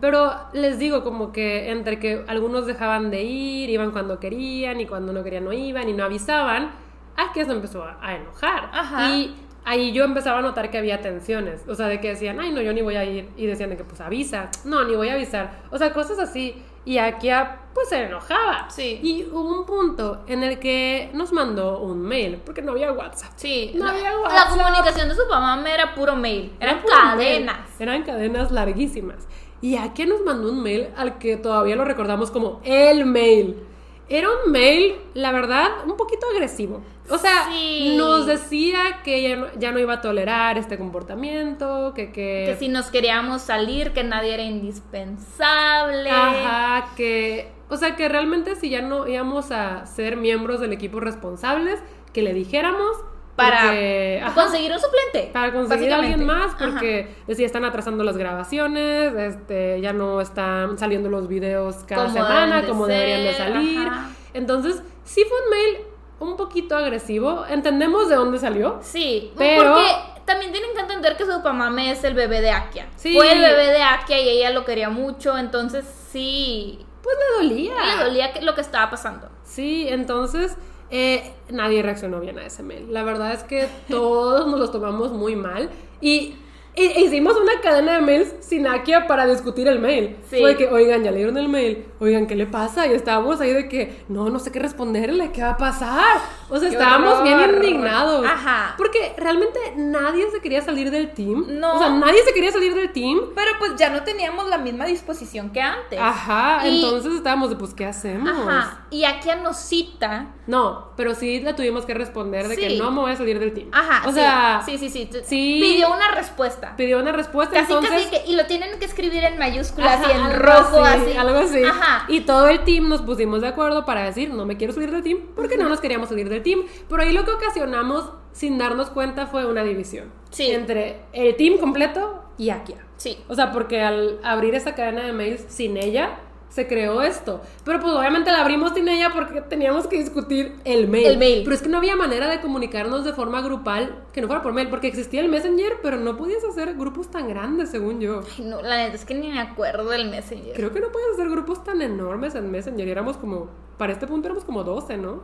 Pero les digo, como que entre que algunos dejaban de ir, iban cuando querían y cuando no querían no iban y no avisaban, aquí se empezó a, a enojar. Ajá. Y ahí yo empezaba a notar que había tensiones. O sea, de que decían, ay, no, yo ni voy a ir. Y decían de que, pues avisa. No, ni voy a avisar. O sea, cosas así. Y aquí pues se enojaba. Sí. Y hubo un punto en el que nos mandó un mail, porque no había WhatsApp. Sí, No la, había la WhatsApp. comunicación de su mamá era puro mail, eran Era puro mail. cadenas. Eran cadenas larguísimas. Y aquí nos mandó un mail al que todavía lo recordamos como el mail. Era un mail, la verdad, un poquito agresivo. O sea, Sí. nos decía que ella no- ya no iba a tolerar este comportamiento, que... Que, Que si nos queríamos salir, que nadie era indispensable. Ajá, que... O sea, que realmente si ya no íbamos a ser miembros del equipo responsables, que le dijéramos... Para porque- ajá. conseguir un suplente. Para conseguir a alguien más, porque decía, están atrasando las grabaciones, este, ya no están saliendo los videos cada Como semana de como deberían de salir. ajá. Entonces, sí fue un mail un poquito agresivo. Entendemos de dónde salió. Sí, Pero- porque también tienen que entender que su mamame es el bebé de Akia. Sí. Fue el bebé de Akia y ella lo quería mucho, entonces sí, Pues le dolía. le dolía lo que estaba pasando. Sí, entonces eh, nadie reaccionó bien a ese mail. La verdad es que todos nos los tomamos muy mal y, hicimos una cadena de mails sin Akia para discutir el mail. Sí. Fue de que, oigan, ya leyeron el mail, oigan, ¿qué le pasa? Y estábamos ahí de que, no, no sé qué responderle, ¿qué va a pasar? O sea, ¡Qué estábamos bien indignados. Ajá. Porque realmente nadie se quería salir del team. No. O sea, nadie se quería salir del team. Pero pues ya no teníamos la misma disposición que antes. Ajá, Y- entonces estábamos de, pues, ¿qué hacemos? Ajá. Y Akia nos cita. No, pero sí le tuvimos que responder de que Sí. no me voy a salir del team. Ajá. O sí, sea, sí, sí, sí. sí. Pidió una respuesta. pidió una respuesta, Casi, entonces... casi que. Y lo tienen que escribir en mayúsculas Ajá, y en rojo, así, así. Algo así. Ajá. Y todo el team nos pusimos de acuerdo para decir, no me quiero salir del team, porque no nos queríamos salir del team. Por ahí lo que ocasionamos, sin darnos cuenta, fue una división. Sí. Entre el team completo y Akia. Sí. O sea, porque al abrir esa cadena de mails sin ella, se creó esto. Pero pues obviamente la abrimos sin ella porque teníamos que discutir el mail. El mail. Pero es que no había manera de comunicarnos de forma grupal que no fuera por mail, porque existía el Messenger, pero no podías hacer grupos tan grandes, según yo. Ay, no, la neta es que ni me acuerdo del Messenger. Creo que no puedes hacer grupos tan enormes en Messenger. Y éramos como, para este punto éramos como 12, ¿no?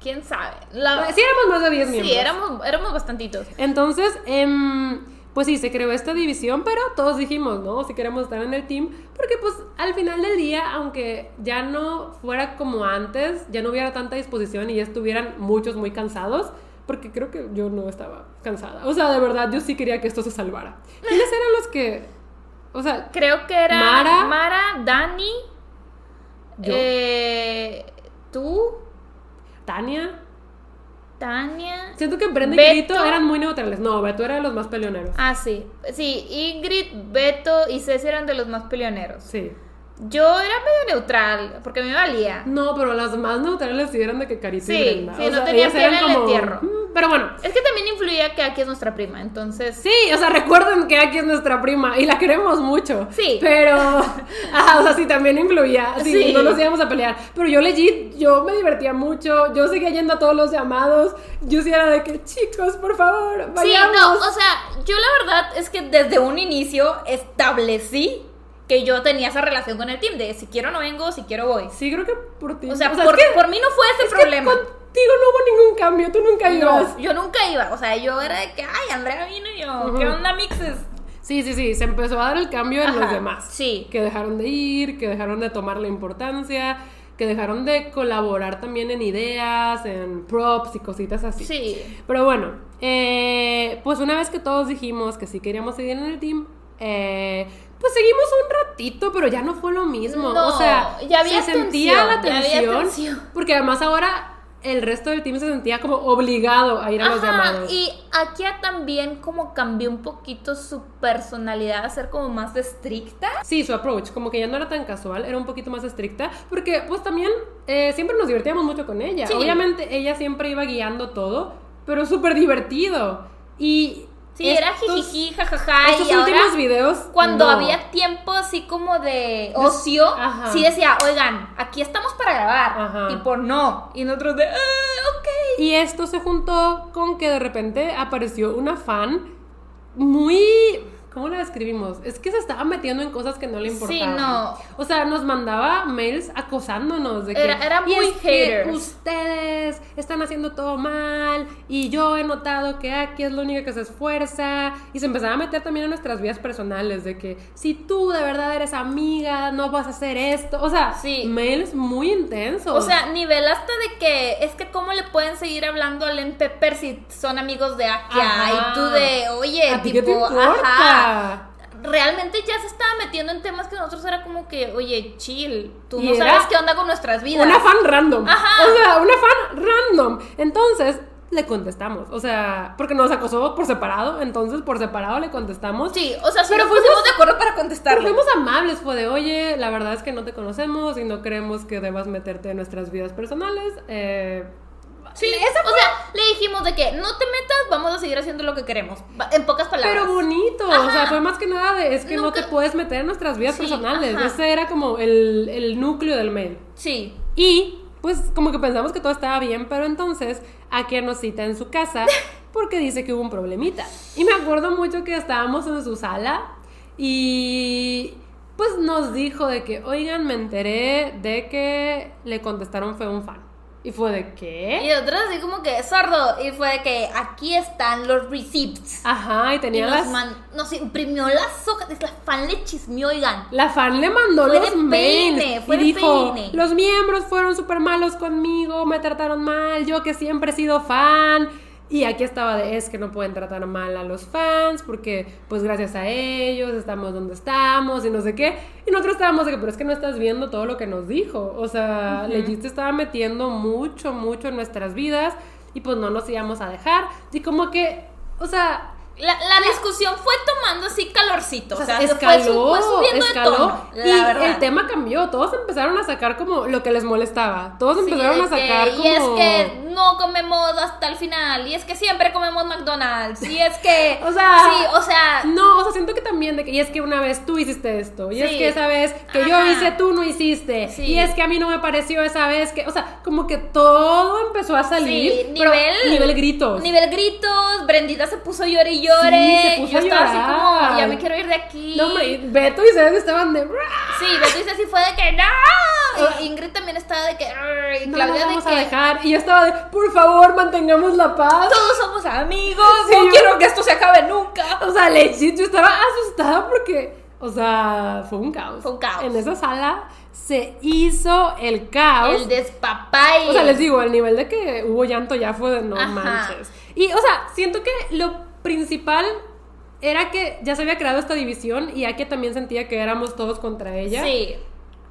¿Quién sabe? La- Sí, éramos más de 10 miembros. Sí, éramos, éramos bastantitos. Entonces, em, pues sí, se creó esta división, pero todos dijimos, no, si queremos estar en el team, porque pues al final del día, aunque ya no fuera como antes, ya no hubiera tanta disposición y ya estuvieran muchos muy cansados, porque creo que yo no estaba cansada. O sea, de verdad, yo sí quería que esto se salvara. ¿Quiénes eran los que, o sea, Creo que era Mara. Mara, Dani, Yo. eh, tú, Tania? Tania. Siento que Brenda y Beto. Grito eran muy neutrales. No, Beto era de los más peleoneros. Ah, sí. Sí, Ingrid, Beto y Ceci eran de los más peleoneros. Sí. Yo era medio neutral, porque me valía. No, pero las más neutrales sí eran de que Carita Sí, y Brenda. sí, no tenían ellas eran piel en el entierro. Pero bueno, Es que también influía que aquí es nuestra prima, entonces... Sí, o sea, recuerden que aquí es nuestra prima y la queremos mucho. Sí. Pero, ajá, o sea, sí, también influía. Sí, Sí. no nos íbamos a pelear. Pero yo legit, yo me divertía mucho. Yo seguía yendo a todos los llamados. Yo sí era de que, chicos, por favor, Sí, vayamos. no, o sea, yo la verdad es que desde un inicio establecí que yo tenía esa relación con el team, de si quiero no vengo, si quiero voy. Sí, creo que por ti. O sea, es por, que- por mí no fue ese que problema. contigo no hubo ningún cambio. Tú nunca ibas. No, yo nunca iba, o sea, yo era de que, ay, Andrea vino y yo, Ujú. ¿qué onda, mixes? Sí, sí, sí. Se empezó a dar el cambio en Ajá, los demás. sí. Que dejaron de ir, que dejaron de tomar la importancia, que dejaron de colaborar también en ideas, en props y cositas así. Sí. Pero bueno, eh, pues una vez que todos dijimos que sí queríamos seguir en el team, eh, pues seguimos un ratito, pero ya no fue lo mismo. No, o sea, ya había se sentía la tensión. tensión. Porque además ahora el resto del team se sentía como obligado a ir a los llamados. y Akia también como cambió un poquito su personalidad a ser como más estricta. Sí, su approach, como que ya no era tan casual, era un poquito más estricta, porque pues también eh, siempre nos divertíamos mucho con ella. Sí. Obviamente ella siempre iba guiando todo, pero súper divertido. Y... Sí, era jijiji, jajaja. Estos y ahora, últimos videos... cuando no. había tiempo así como de ocio, Ajá. sí decía, oigan, aquí estamos para grabar. Ajá. Tipo, no. Y nosotros de, "Ah, ok. Y esto se juntó con que de repente apareció una fan muy... ¿Cómo la describimos? Es que se estaba metiendo en cosas que no le Sí, importaban. no. O sea, nos mandaba mails acosándonos de que... Era- era "Y muy es que haters". ustedes están haciendo todo mal y yo he notado que aquí es la única que se esfuerza y se empezaba a meter también en nuestras vidas personales de que si tú de verdad eres amiga no vas a hacer esto o sea Sí. mails muy intensos O sea, nivel hasta de que es que cómo le pueden seguir hablando al Len Pepper si son amigos de Akia Ajá. y tú de, oye, ¿A ti tipo, qué Realmente ya se estaba metiendo en temas que nosotros era como que, oye, chill, tú Y no sabes qué onda con nuestras vidas. Una fan random. Ajá. O sea, una fan random. Entonces, le contestamos. O sea, porque nos acosó por separado. Entonces, por separado le contestamos. Sí, o sea, Pero nos pusimos fuimos- de acuerdo para contestarle. fuimos amables, fue de, oye, la verdad es que no te conocemos y no creemos que debas meterte en nuestras vidas personales. Eh, Sí, o sea, le dijimos de que no te metas, vamos a seguir haciendo lo que queremos. En pocas palabras. pero bonito, o sea, fue más que nada de, es que no te puedes meter en nuestras vidas Sí, personales. ajá. Ese era como el, el núcleo del mail. Sí. Y pues como que pensamos que todo estaba bien, pero entonces Akia nos cita en su casa porque dice que hubo un problemita. Y me acuerdo mucho que estábamos en su sala y pues nos dijo de que, oigan, me enteré de que le contestaron fue un fan. Y fue de Y qué? otros así como que sordo. Y fue de que aquí están los receipts. Ajá, y Y tenía nos, las... man- nos imprimió las hojas. La fan le chismeó, oigan. La fan le mandó Fue los de mails peine, fue y de dijo, peine. los miembros fueron súper malos conmigo, me trataron mal, yo que siempre he sido fan. Y aquí estaba de, es que no pueden tratar mal a los fans porque pues gracias a ellos estamos donde estamos y no sé qué. Y nosotros estábamos de que, pero es que no estás viendo todo lo que nos dijo. O sea, Legit se estaba metiendo mucho, mucho en nuestras vidas y pues no nos íbamos a dejar. Y como que, o sea, La, la discusión fue tomando así calorcito. O sea, se fue, escaló, su- fue subiendo escaló, de tono. Y verdad. el tema cambió. Todos empezaron a sacar como lo que les molestaba. Todos Sí, empezaron a sacar que- como. Y es que no comemos hasta el final. Y es que siempre comemos McDonald's. Y es que. O sea, Sí, o sea. No, o sea, siento que también de que, y es que una vez tú hiciste esto, y es Sí. que esa vez que yo Ajá. hice, tú no hiciste, y es que a mí no me pareció esa vez que, o sea, como que todo empezó a salir, Sí, pero nivel, nivel gritos. Nivel gritos, Brendita se puso llore y llore. Sí, se puso Yo a estaba así como, ya me quiero ir de aquí. No, hombre, y Beto y Cés estaban de... Sí, Beto dice así fue de que no. Y Ingrid también estaba de que. Y No Claudia nos vamos de a que. dejar. Y yo estaba de, por favor, mantengamos la paz. Todos somos amigos. Sí, no yo- quiero que esto se acabe nunca. O sea, legit, yo estaba asustada porque, o sea, fue un caos. Fue un caos. En esa sala se hizo el caos. El despapay. O sea, les digo, el nivel de que hubo llanto ya fue de no Ajá. manches. Y, o sea, siento que lo principal era que ya se había creado esta división y que también sentía que éramos todos contra ella. Sí.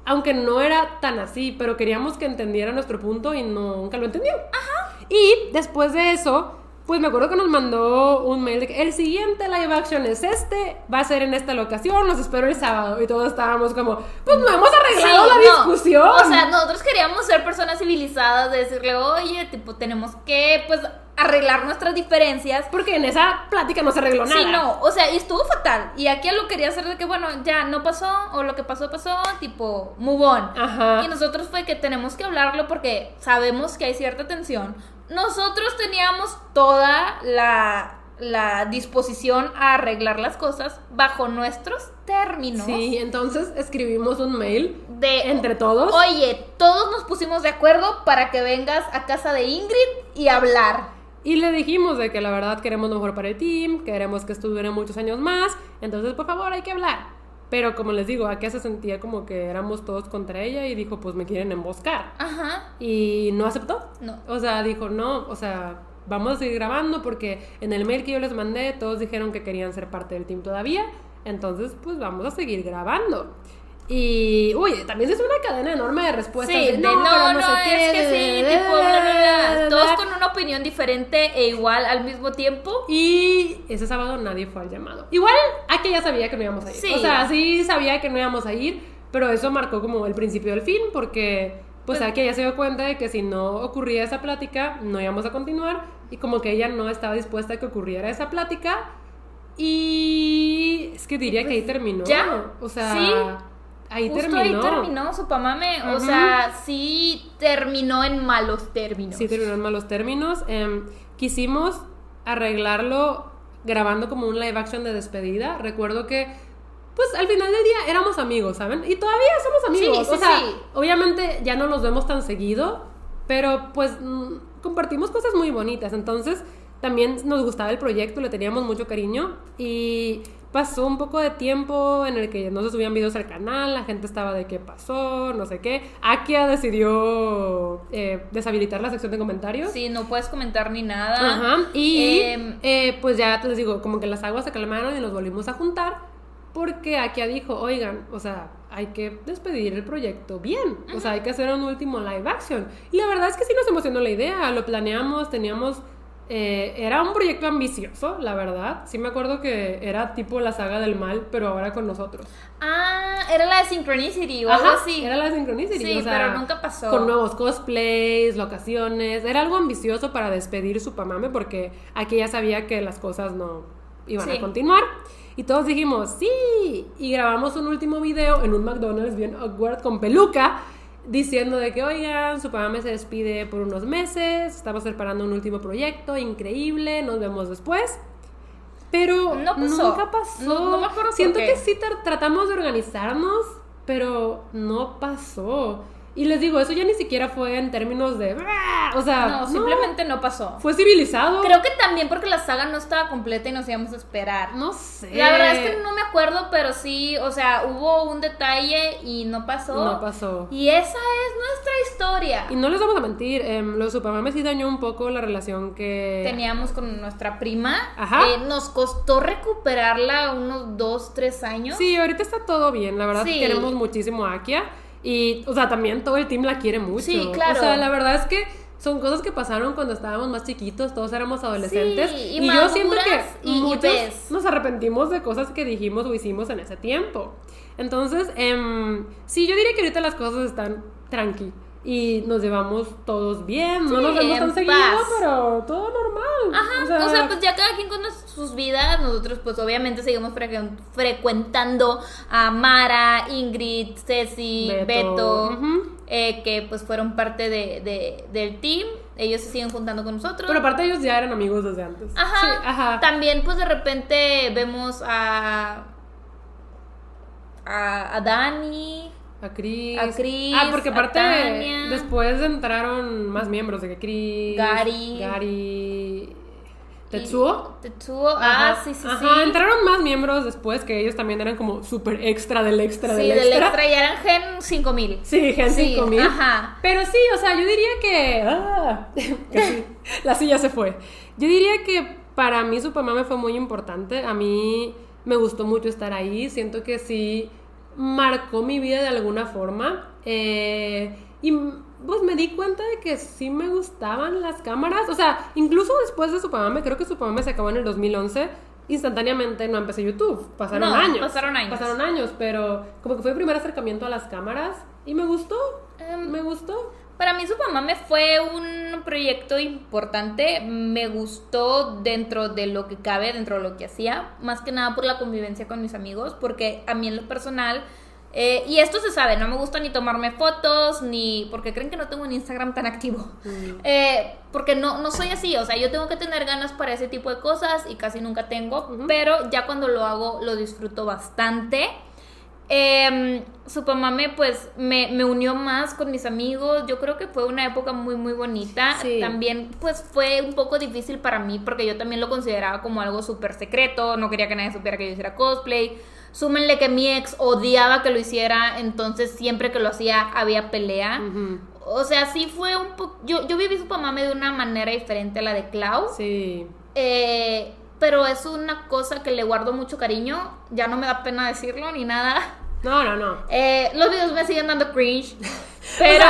Aunque no era tan así, pero queríamos que entendiera nuestro punto y nunca lo entendió. Ajá. Y después de eso, pues me acuerdo que nos mandó un mail de que el siguiente live action es este, va a ser en esta locación, los espero el sábado. Y todos estábamos como, pues no hemos arreglado Sí, la no. discusión. O sea, nosotros queríamos ser personas civilizadas, de decirle, oye, tipo, tenemos que, pues, arreglar nuestras diferencias. Porque en esa plática no se arregló nada. Sí, no, o sea, y estuvo fatal. Y aquí lo quería hacer de que, bueno, ya no pasó, o lo que pasó, pasó, tipo, move on. Ajá. Y nosotros fue que tenemos que hablarlo porque sabemos que hay cierta tensión. Nosotros teníamos toda la, la disposición a arreglar las cosas bajo nuestros términos. Sí, entonces escribimos un mail De, entre todos. Oye, todos nos pusimos de acuerdo para que vengas a casa de Ingrid y hablar. Y le dijimos de que la verdad queremos lo mejor para el team, queremos que esto dure muchos años más, entonces por favor hay que hablar. Pero como les digo, aquí se sentía como que éramos todos contra ella y dijo, pues me quieren emboscar. Ajá. Y no aceptó. No. O sea, dijo, no, o sea, vamos a seguir grabando porque en el mail que yo les mandé todos dijeron que querían ser parte del team todavía, entonces pues vamos a seguir grabando. Y, uy, también es una cadena enorme de respuestas. Sí, de, no, no, pero no, no, sé qué, es que sí, de- tipo, bla, bla, bla. de- Todos con una opinión diferente e igual al mismo tiempo. Y ese sábado nadie fue al llamado. Igual, aquí ya sabía que no íbamos a ir. Sí. O sea, sí sabía que no íbamos a ir, pero eso marcó como el principio del fin, porque pues Pues- aquí ya se dio cuenta de que si no ocurría esa plática, no íbamos a continuar, y como que ella no estaba dispuesta a que ocurriera esa plática, y es que diría que ahí terminó. ya, O sea, sí. Ahí Justo terminó. ahí terminó su pamame. O sea, sí terminó en malos términos. Sí, terminó en malos términos. Em, quisimos arreglarlo grabando como un live action de despedida. Recuerdo que, pues al final del día éramos amigos, ¿saben? Y todavía somos amigos. Sí, sí, o sea, sí. obviamente ya no nos vemos tan seguido, pero pues mm, compartimos cosas muy bonitas. Entonces también nos gustaba el proyecto, le teníamos mucho cariño y pasó un poco de tiempo en el que no se subían videos al canal, la gente estaba de qué pasó, no sé qué. Akia decidió eh, deshabilitar la sección de comentarios. Sí, no puedes comentar ni nada. Ajá. Y Em, eh, pues ya les digo, como que las aguas se calmaron y nos volvimos a juntar. Porque Akia dijo, oigan, o sea, hay que despedir el proyecto bien. O sea, hay que hacer un último live action. Y la verdad es que sí nos emocionó la idea. Lo planeamos, teníamos. Eh, era un proyecto ambicioso, la verdad. Sí me acuerdo que era tipo la saga del mal, pero ahora con nosotros. Ah, era la de Synchronicity o algo Ajá, así. Era la Synchronicity. Sí, o sea, pero nunca pasó. Con nuevos cosplays, locaciones. Era algo ambicioso para despedir su pamame porque aquí ya sabía que las cosas no iban Sí. a continuar. Y todos dijimos, sí. Y grabamos un último video en un McDonald's bien awkward con peluca. Diciendo de que, oigan, su pamame se despide por unos meses, estamos preparando un último proyecto, increíble, nos vemos después. Pero No pasó. nunca pasó. No- no me acuerdo por Siento qué. que sí tra- tratamos de organizarnos, pero no pasó. Y les digo, eso ya ni siquiera fue en términos de... O sea, No, simplemente no pasó. Fue civilizado. Creo que también porque la saga no estaba completa y nos íbamos a esperar. No sé. La verdad es que no me acuerdo, pero sí, o sea, hubo un detalle y no pasó. No pasó. Y esa es nuestra historia. Y no les vamos a mentir, em, lo de su pamame sí dañó un poco la relación que... Teníamos con nuestra prima. Ajá. Eh, nos costó recuperarla unos dos, tres años. Sí, ahorita está todo bien. La verdad Sí. queremos muchísimo a Akia. Y, o sea, también todo el team la quiere mucho. Sí, claro. O sea, la verdad es que son cosas que pasaron cuando estábamos más chiquitos, todos éramos adolescentes. Sí, y y yo siento que y- muchos ves. nos arrepentimos de cosas que dijimos o hicimos en ese tiempo. Entonces, em, sí, yo diría que ahorita las cosas están tranqui. Y nos llevamos todos bien, no nos vemos tan seguido, pero todo normal. Ajá, o sea, pues ya cada quien con sus vidas, nosotros pues obviamente seguimos frecu- frecuentando a Mara, Ingrid, Ceci, Beto, eh, que pues fueron parte de, de- del team, ellos se siguen juntando con nosotros. Pero aparte ellos ya eran amigos desde antes. Ajá, Sí, ajá. también pues de repente vemos a... A, a Dani, A Chris. A Chris, Ah, porque aparte después entraron más miembros de que Chris. Gary. Gary. Tetsuo. Tetsuo, ah, sí, sí, ajá, sí. entraron más miembros después que ellos también eran como súper extra del extra Sí, del del extra. extra ya eran Gen 5000. Sí, Gen Sí, 5000. ajá. Pero sí, o sea, yo diría que. ah, sí, la silla se fue. Yo diría que para mí Supermame fue muy importante. A mí me gustó mucho estar ahí. Siento que sí marcó mi vida de alguna forma. Eh, y pues me di cuenta de que sí me gustaban las cámaras. O sea, incluso después de Supermame, creo que Supermame se acabó en el 2011. Instantáneamente no empecé YouTube. Pasaron No, años. pasaron años. Pasaron años, pero como que fue el primer acercamiento a las cámaras. Y me gustó. Em, me gustó. Para mí Supamame fue un proyecto importante, me gustó dentro de lo que cabe, dentro de lo que hacía, más que nada por la convivencia con mis amigos, porque a mí en lo personal, eh, y esto se sabe, no me gusta ni tomarme fotos, ni porque creen que no tengo un Instagram tan activo, Eh, porque no, no soy así, o sea, yo tengo que tener ganas para ese tipo de cosas y casi nunca tengo, pero ya cuando lo hago lo disfruto bastante. Eh, Supamame pues me, me unió más con mis amigos, yo creo que fue una época muy muy bonita, Sí. también pues fue un poco difícil para mí porque yo también lo consideraba como algo súper secreto, no quería que nadie supiera que yo hiciera cosplay, súmenle que mi ex odiaba que lo hiciera, entonces siempre que lo hacía había pelea, o sea, sí fue un poco, yo, yo viví Supamame de una manera diferente a la de Clau, Sí. eh, pero es una cosa que le guardo mucho cariño. Ya no me da pena decirlo ni nada. No, no, no. Eh, los videos me siguen dando cringe. Pero.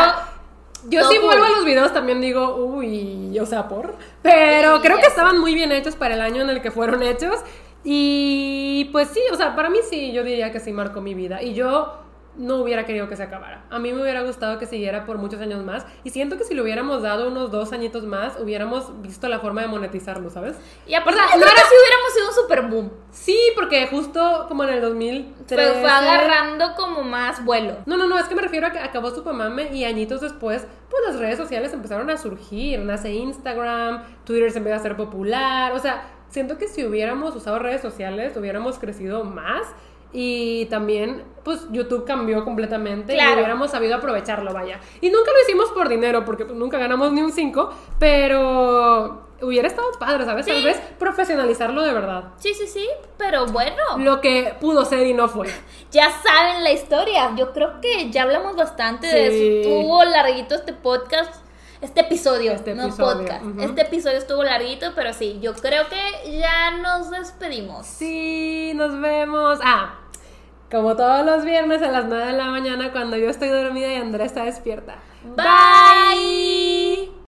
Yo sí vuelvo a los videos también digo, uy, o sea, por. Pero Sí, creo que estaban muy bien hechos para el año en el que fueron hechos. Y pues sí, o sea, para mí sí, yo diría que sí marcó mi vida. Y yo no hubiera querido que se acabara. A mí me hubiera gustado que siguiera por muchos años más. Y siento que si le hubiéramos dado unos dos añitos más, hubiéramos visto la forma de monetizarlo, ¿sabes? Y aparte, O sea, yo no creo era- que si hubiéramos sido un super boom. Sí, porque justo como en el 2003. Fue, fue agarrando como más vuelo. No, no, no, es que me refiero a que acabó Supermame y añitos después, pues las redes sociales empezaron a surgir. Nace Instagram, Twitter se empezó a hacer popular. O sea, siento que si hubiéramos usado redes sociales, hubiéramos crecido más. Y también, pues YouTube cambió completamente y hubiéramos sabido aprovecharlo, vaya. Y nunca lo hicimos por dinero, porque pues, nunca ganamos ni un 5, pero hubiera estado padre, ¿sabes? Tal vez profesionalizarlo de verdad. Sí, sí, sí. Pero bueno. Lo que pudo ser y no fue. Ya saben la historia. Yo creo que ya hablamos bastante de eso. Estuvo larguito este podcast. Este episodio, Este no episodio, podcast. Este episodio estuvo larguito, pero sí, yo creo que ya nos despedimos. Sí, nos vemos. Ah, como todos los viernes a las 9 de la mañana cuando yo estoy dormida y Andrea está despierta. Bye.